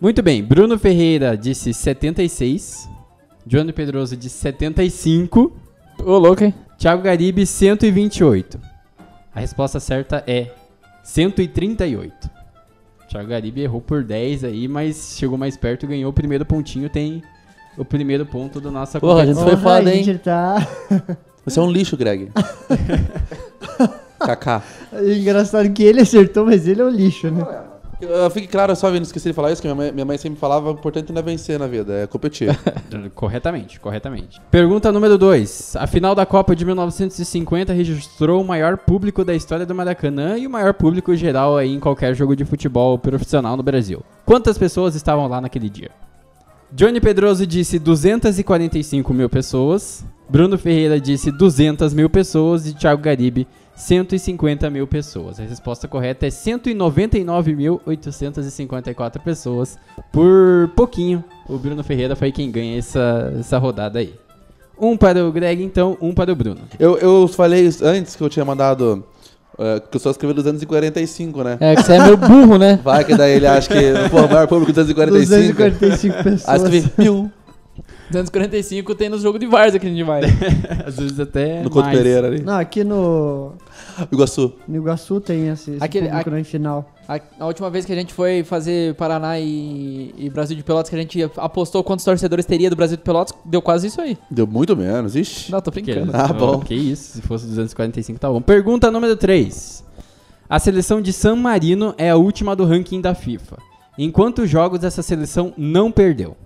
Muito bem, Bruno Ferreira disse 76. Johnny Pedroso disse 75. Ô, louco, hein? Thiago Garibe 128. A resposta certa é 138. Thiago Garibe errou por 10 aí, mas chegou mais perto e ganhou o primeiro pontinho. Tem o primeiro ponto da nossa Porra, a gente foi foda, hein? gente tá... Você é um lixo, Greg. [LAUGHS] Kaká. É Engraçado que ele acertou, mas ele é um lixo, né? Eu- Fique claro só, Vini, esqueci de falar isso, que minha mãe, minha mãe sempre falava, o importante não é vencer na vida, é competir. [LAUGHS] Corretamente, corretamente. Pergunta número 2. A final da Copa de 1950 registrou o maior público da história do Maracanã e o maior público geral aí em qualquer jogo de futebol profissional no Brasil. Quantas pessoas estavam lá naquele dia? Johnny Pedroso disse 245 mil pessoas, Bruno Ferreira disse 200 mil pessoas e Thiago Garibe 150 mil pessoas. A resposta correta é 199.854 pessoas. Por pouquinho, o Bruno Ferreira foi quem ganha essa, essa rodada aí. Um para o Greg, então, um para o Bruno. Eu, eu falei antes que eu tinha mandado, eh, que eu só escrevi 245, né? É, que você é meio burro, né? Vai que daí ele acha que, o maior público 245. 245 pessoas. Aí escrevi mil 245 tem nos jogos de Várzea que a gente vai. [LAUGHS] Às vezes até no Couto mais. Pereira ali. Não, aqui no, Iguaçu. no Iguaçu tem esse, esse Aquele- público a- na final. A, a última vez que a gente foi fazer Paraná e, e Brasil de Pelotas, que a gente apostou quantos torcedores teria do Brasil de Pelotas, deu quase isso aí. Deu muito menos, ixi. Não, tô Que, brincando. Ah, bom. Que isso, se fosse 245 tá bom. Pergunta número 3. A seleção de San Marino é a última do ranking da FIFA. Em quantos jogos essa seleção não perdeu?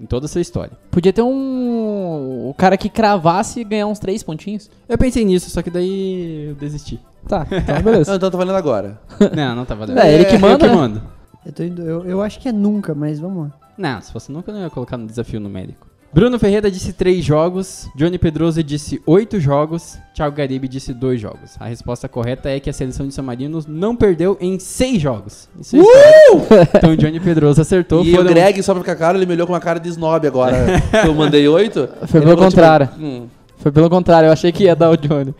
Em toda a sua história. Podia ter um. O cara que cravasse e ganhar uns três pontinhos. Eu pensei nisso, só que daí eu desisti. Tá, então [LAUGHS] Não, beleza. então tô falando agora. [LAUGHS] Não, não tá valendo. É, ele que manda, Eu que né? mando. Eu, tô indo, eu, eu acho que é nunca, mas vamos lá. Não, se fosse nunca, eu não ia colocar no desafio numérico. Bruno Ferreira disse 3 jogos, Johnny Pedroso disse 8 jogos, Thiago Garibe disse 2 jogos. A resposta correta é que a seleção de San Marino não perdeu em 6 jogos. Isso é história. Então o Johnny Pedroso acertou. e foram- o Greg, só pra ficar claro, ele me olhou com uma cara de snob agora. [LAUGHS] eu mandei oito. Foi Ele pelo tipo, contrário. hum, Foi pelo contrário, eu achei que ia dar o Johnny.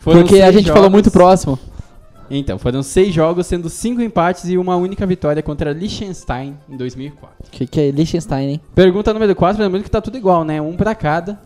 foram Porque a gente falou jogos. muito próximo. Então, foram 6 jogos, sendo 5 empates e uma única vitória contra Liechtenstein em 2004. Que que é Liechtenstein, hein? Pergunta número 4, lembrando que tá tudo igual, né? Um pra cada.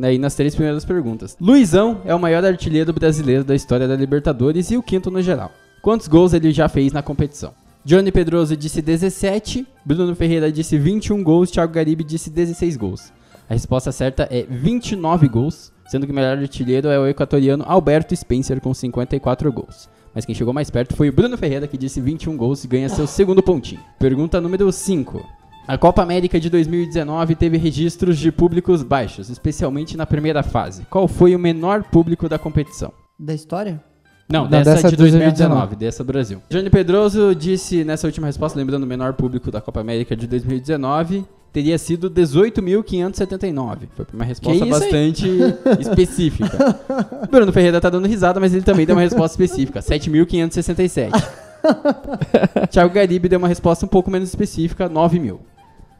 Aí nas três primeiras perguntas. Luizão é o maior artilheiro brasileiro da história da Libertadores e o quinto no geral. Quantos gols ele já fez na competição? Johnny Pedroso disse 17, Bruno Ferreira disse 21 gols, Thiago Garibe disse 16 gols. A resposta certa é 29 gols, sendo que o melhor artilheiro é o equatoriano Alberto Spencer com 54 gols. Mas quem chegou mais perto foi o Bruno Ferreira, que disse 21 gols e ganha seu segundo pontinho. Pergunta número 5. A Copa América de 2019 teve registros de públicos baixos, especialmente na primeira fase. Qual foi o menor público da competição? Da história? Não, Não, dessa, dessa de 2019, dessa Brasil. Johnny Pedroso disse nessa última resposta, lembrando o menor público da Copa América de 2019, teria sido 18.579. Foi uma resposta bastante [LAUGHS] específica. Bruno Ferreira tá dando risada, mas ele também deu uma resposta específica: 7.567. [LAUGHS] Thiago Garibe deu uma resposta um pouco menos específica: 9 mil.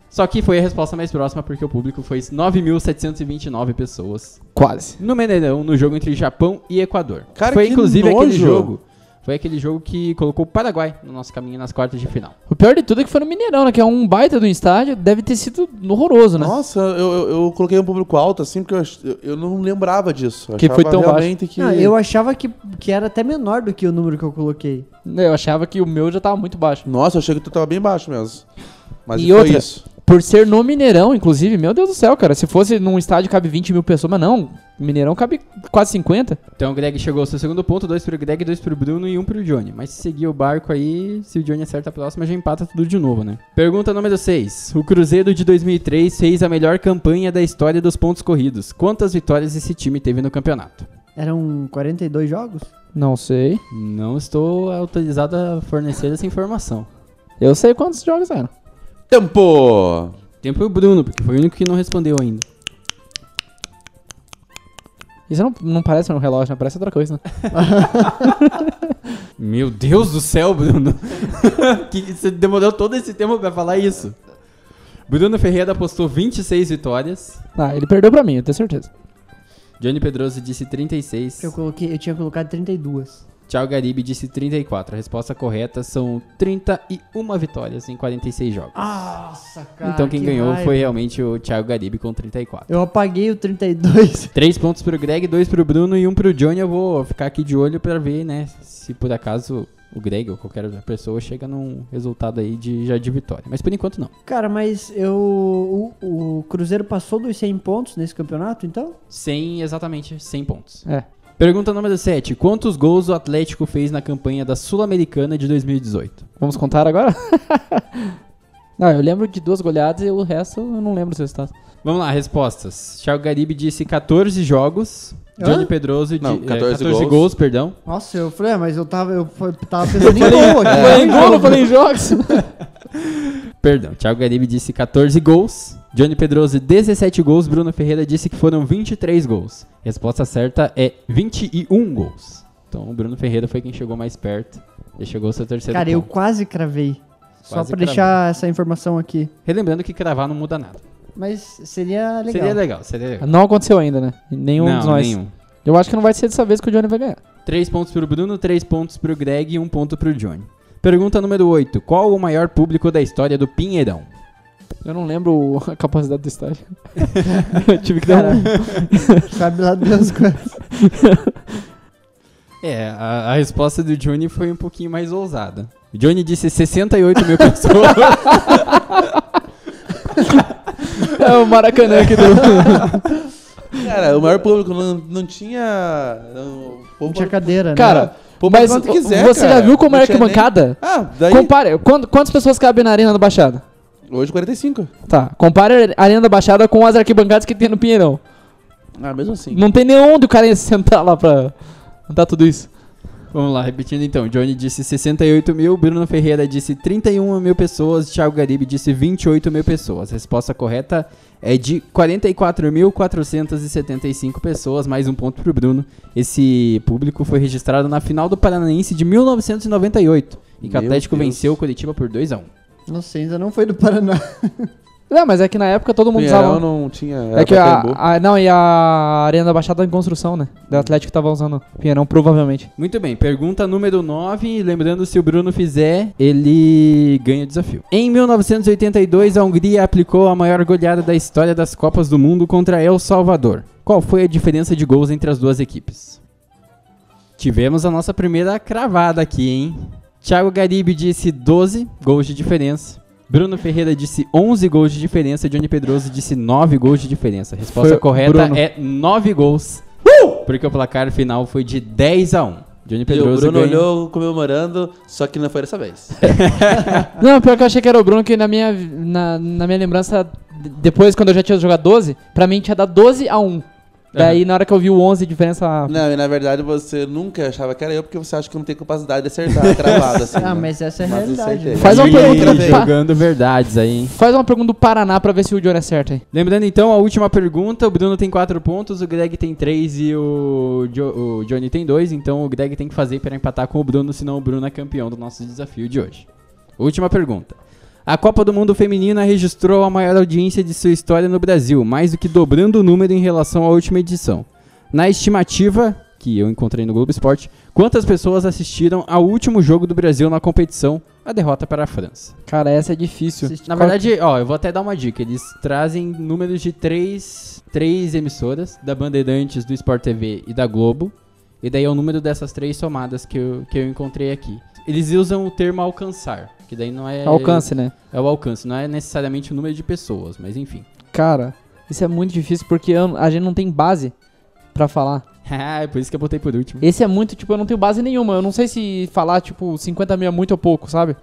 Só que foi a resposta mais próxima porque o público foi 9.729 pessoas Quase. no Mineirão, no jogo entre Japão e Equador. Cara, foi que inclusive aquele nojo. jogo. Foi aquele jogo que colocou o Paraguai no nosso caminho nas quartas de final. O pior de tudo é que foi no Mineirão, né? Que é um baita do estádio. Deve ter sido horroroso, né? Nossa, eu, eu, eu coloquei um público alto, assim, porque eu, eu, não lembrava disso. Que foi tão baixo. que... Ah, eu achava que, que era até menor do que o número que eu coloquei. Eu achava que o meu já tava muito baixo. Nossa, eu achei que tu tava bem baixo mesmo. Mas E foi outra? isso. Por ser no Mineirão, inclusive, meu Deus do céu, cara. Se fosse num estádio cabe 20 mil pessoas, mas não. Mineirão cabe quase 50. Então o Greg chegou ao seu segundo ponto, dois pro Greg, dois pro Bruno e um pro Johnny. Mas se seguir o barco aí, se o Johnny acerta a próxima, já empata tudo de novo, né? Pergunta número 6. O Cruzeiro de 2003 fez a melhor campanha da história dos pontos corridos. Quantas vitórias esse time teve no campeonato? Eram 42 jogos? Não sei. Não estou autorizado a fornecer essa informação. Eu sei quantos jogos eram. Tempo! Tempo o Bruno, porque foi o único que não respondeu ainda. Isso não, não parece um relógio, né? Parece outra coisa, né? [LAUGHS] Meu Deus do céu, Bruno. [LAUGHS] que você demorou todo esse tempo pra falar isso. Bruno Ferreira apostou 26 vitórias. Ah, ele perdeu pra mim, eu tenho certeza. Johnny Pedroso disse 36. Eu, coloquei, eu tinha colocado 32. Thiago Garibe disse 34. A resposta correta são 31 vitórias em 46 jogos. Nossa, cara. então quem que ganhou raiva. foi realmente o Thiago Garibe com 34. Eu apaguei o 32. 3 [LAUGHS] pontos pro Greg, 2 pro Bruno e 1 pro Johnny. Eu vou ficar aqui de olho pra ver, né, se por acaso o Greg ou qualquer outra pessoa chega num resultado aí de, já de vitória. Mas por enquanto não. Cara, mas eu. O, o Cruzeiro passou dos 100 pontos nesse campeonato, então? 100, exatamente 100 pontos. É. Pergunta número 7. Quantos gols o Atlético fez na campanha da Sul-Americana de 2018? Vamos contar agora? [LAUGHS] não, eu lembro de duas goleadas e o resto eu não lembro os resultados. Vamos lá, respostas. Thiago Garibe disse 14 jogos. Hã? Johnny Pedroso Não, de, 14 é, 14 gols. gols. perdão. Nossa, eu falei, ah, mas eu tava, eu tava [LAUGHS] pensando em gol aqui. Eu falei em gol, não falei em jogos. [LAUGHS] Perdão, Thiago Garibe disse 14 gols. Johnny Pedroso 17 gols. Bruno Ferreira disse que foram 23 gols. Resposta certa é 21 gols. Então o Bruno Ferreira foi quem chegou mais perto. E chegou ao seu terceiro Cara, eu ponto. quase cravei. Só Quase pra cravou. deixar essa informação aqui. Relembrando que cravar não muda nada. Mas seria legal. Seria legal, seria legal. Não aconteceu ainda, né? Nenhum não, de nós. nenhum. Eu acho que não vai ser dessa vez que o Johnny vai ganhar. 3 pontos pro Bruno, 3 pontos pro Greg e 1 ponto pro Johnny. Pergunta número 8. Qual o maior público da história do Pinheirão? Eu não lembro a capacidade do estádio. [LAUGHS] eu tive que dar um... Sabe lá Deus quantos. [LAUGHS] É, a, a resposta do Johnny foi um pouquinho mais ousada. O Johnny disse 68 mil pessoas. [LAUGHS] É o Maracanã aqui do... Cara, o maior público não, não tinha... Não, Não tinha cadeira, né? Cara, Pô, mas quanto quiser, você cara. já viu como é tinha nem- arquibancada? Ah, daí... Compare, quant- quantas pessoas cabem na Arena da Baixada? Hoje 45. Tá, compare a Arena da Baixada com as arquibancadas que tem no Pinheirão. Ah, mesmo assim. Não tem nem onde o cara ia sentar lá pra dar tudo isso. Vamos lá, repetindo então. Johnny disse 68 mil, Bruno Ferreira disse 31 mil pessoas, Thiago Garibe disse 28 mil pessoas. A resposta correta é de 44.475 pessoas, mais um ponto pro Bruno. Esse público foi registrado na final do Paranaense de 1998, e que o Atlético Deus. venceu o Curitiba por 2 a 1 Nossa, ainda não foi do Paraná. [LAUGHS] Não, mas é que na época todo mundo Pinheirão usava. não tinha... É que Pacaembu. a, a- Não, e a Arena da Baixada tá em construção, né? O Atlético tava usando Pinheirão, provavelmente. Muito bem, pergunta número 9. Lembrando, se o Bruno fizer, ele ganha o desafio. Em 1982, a Hungria aplicou a maior goleada da história das Copas do Mundo contra El Salvador. Qual foi a diferença de gols entre as duas equipes? Tivemos a nossa primeira cravada aqui, hein? Thiago Garibe disse 12 gols de diferença. Bruno Ferreira disse 11 gols de diferença. Johnny Pedroso disse 9 gols de diferença. A resposta Foi correta Bruno. é 9 gols. Porque o placar final foi de 10 a 1. Johnny E o Pedroso Bruno ganha. olhou comemorando, só que não foi dessa vez. [LAUGHS] Não, pior que eu achei que era o Bruno, que na minha, na, na minha lembrança, depois quando eu já tinha jogado 12, pra mim tinha dado 12 a 1. Daí, na hora que eu vi o 11, a diferença... Não, e na verdade você nunca achava que era eu, porque você acha que não tem capacidade de acertar [LAUGHS] cravado, assim. Ah, né? mas essa é a Mas realidade. acertei. Faz uma Ih, pergunta do Pa- jogando verdades aí, hein? Faz uma pergunta do Paraná pra ver se o Johnny acerta aí. Lembrando então, a última pergunta, o Bruno tem 4 pontos, o Greg tem 3 e o, Jo- o Johnny tem 2, então o Greg tem que fazer para empatar com o Bruno, senão o Bruno é campeão do nosso desafio de hoje. Última pergunta. A Copa do Mundo Feminina registrou a maior audiência de sua história no Brasil, mais do que dobrando o número em relação à última edição. Na estimativa, que eu encontrei no Globo Esporte, quantas pessoas assistiram ao último jogo do Brasil na competição, a derrota para a França? Cara, essa é difícil. Na verdade, ó, eu vou até dar uma dica. Eles trazem números de três, três emissoras, da Bandeirantes, do Sport TV e da Globo. E daí é o número dessas três somadas que eu, que eu encontrei aqui. Eles usam o termo alcançar, que daí não é... Alcance, né? É o alcance, não é necessariamente o número de pessoas, mas enfim. Cara, isso é muito difícil porque eu- a gente não tem base pra falar. [LAUGHS] é por isso que eu botei por último. Esse é muito, tipo, eu não tenho base nenhuma. Eu não sei se falar, tipo, 50 mil é muito ou pouco, sabe?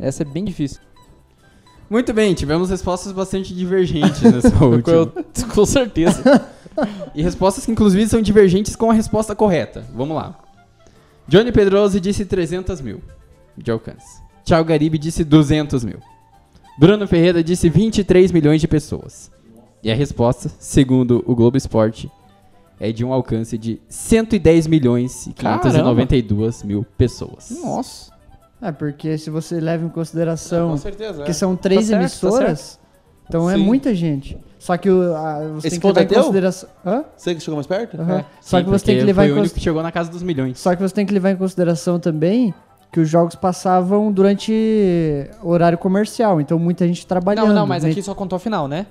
Essa é bem difícil. Muito bem, tivemos respostas bastante divergentes nessa [LAUGHS] última. Eu- com certeza. E respostas que inclusive são divergentes com a resposta correta. Vamos lá. Johnny Pedroso disse 300 mil de alcance. Thiago Garibe disse 200 mil. Bruno Ferreira disse 23 milhões de pessoas. E a resposta, segundo o Globo Esporte, é de um alcance de 110 milhões e 592 mil pessoas. Nossa. É, porque se você leva em consideração Com certeza, que é. são três certo, tá emissoras, então é Sim. muita gente. Só que o, a, você Esse tem que levar é em consideração. Hã? Você que chegou mais perto? Aham. É, Só sim, que você tem que levar foi em o único consideração. que chegou na casa dos milhões. Só que você tem que levar em consideração também que os jogos passavam durante horário comercial, então muita gente trabalhando. Não, não, mas né? aqui só contou a final, né?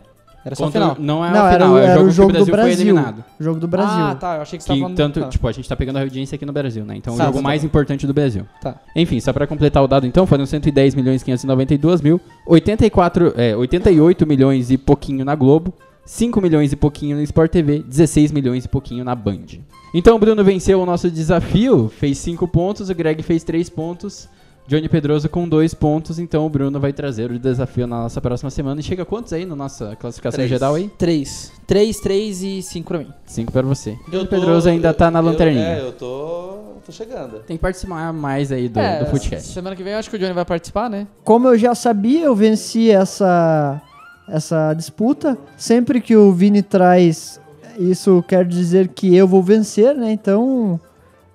Era só a Contra- final. Não é Não, a era, final, é era o o jogo jogo que o do Brasil eliminado. O jogo do Brasil. Ah, tá. Eu achei que você tava Que falando... tanto, tá. tipo, a gente tá pegando a audiência aqui no Brasil, né? Então é o jogo tá. mais importante do Brasil. Tá. Enfim, só pra completar o dado então, foram 110 milhões 592 mil, 84, é, 88 milhões e pouquinho na Globo, 5 milhões e pouquinho no Sport TV, 16 milhões e pouquinho na Band. Então o Bruno venceu o nosso desafio, fez 5 pontos, o Greg fez 3 pontos, Johnny Pedroso com 2 pontos, então o Bruno vai trazer o desafio na nossa próxima semana. E chega quantos aí na nossa classificação Três. geral aí? Três. Três, três e cinco pra mim. 5 pra você. Eu Johnny tô- Pedroso ainda tá na eu- lanterninha. É, eu tô, tô chegando. Tem que participar mais aí do, é, do Footcast. Semana que vem eu acho que o Johnny vai participar, né? Como eu já sabia, eu venci essa, essa disputa. Sempre que o Vini traz, isso quer dizer que eu vou vencer, né? Então,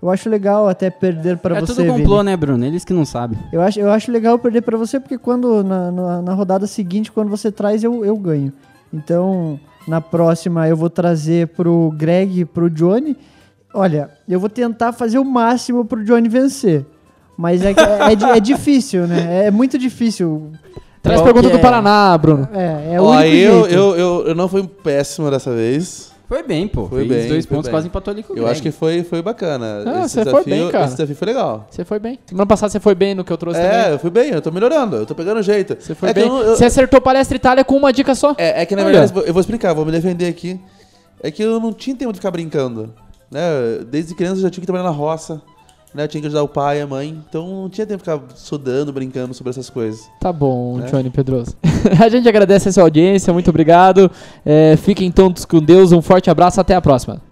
eu acho legal até perder pra é você, tudo complô, Vini. né, Bruno? Eles que não sabem. Eu acho, eu acho legal perder pra você, porque quando na, na, na rodada seguinte, quando você traz, eu, eu ganho. Então, na próxima, eu vou trazer pro Greg e pro Johnny. Olha, eu vou tentar fazer o máximo pro Johnny vencer. Mas é, é, di- é difícil, né? É muito difícil. Traz Qual pergunta do é? Paraná, Bruno. É, é o Ó, único eu, jeito. eu, eu, eu não fui péssimo dessa vez. Foi bem, pô. Foi Fez bem, dois foi pontos, bem. quase empatou ali com o Eu Greg. acho que foi, foi bacana. Ah, esse você foi desafio, bem, cara. Esse desafio foi legal. Você foi bem. Semana passada você foi bem no que eu trouxe É, também. eu fui bem, eu tô melhorando, eu tô pegando jeito. Você foi é que bem. eu não- eu- Você acertou Palestra Itália com uma dica só. É, é que na Olha. verdade, eu vou explicar, vou me defender aqui. É que eu não tinha tempo de ficar brincando. Né? Desde criança eu já tinha que trabalhar na roça. Né? Eu tinha que ajudar o pai e a mãe. Então não tinha tempo de ficar estudando, brincando sobre essas coisas. Tá bom, É. Johnny Pedroso. [LAUGHS] a gente agradece a sua audiência, muito obrigado. É, fiquem todos com Deus, um forte abraço, até a próxima.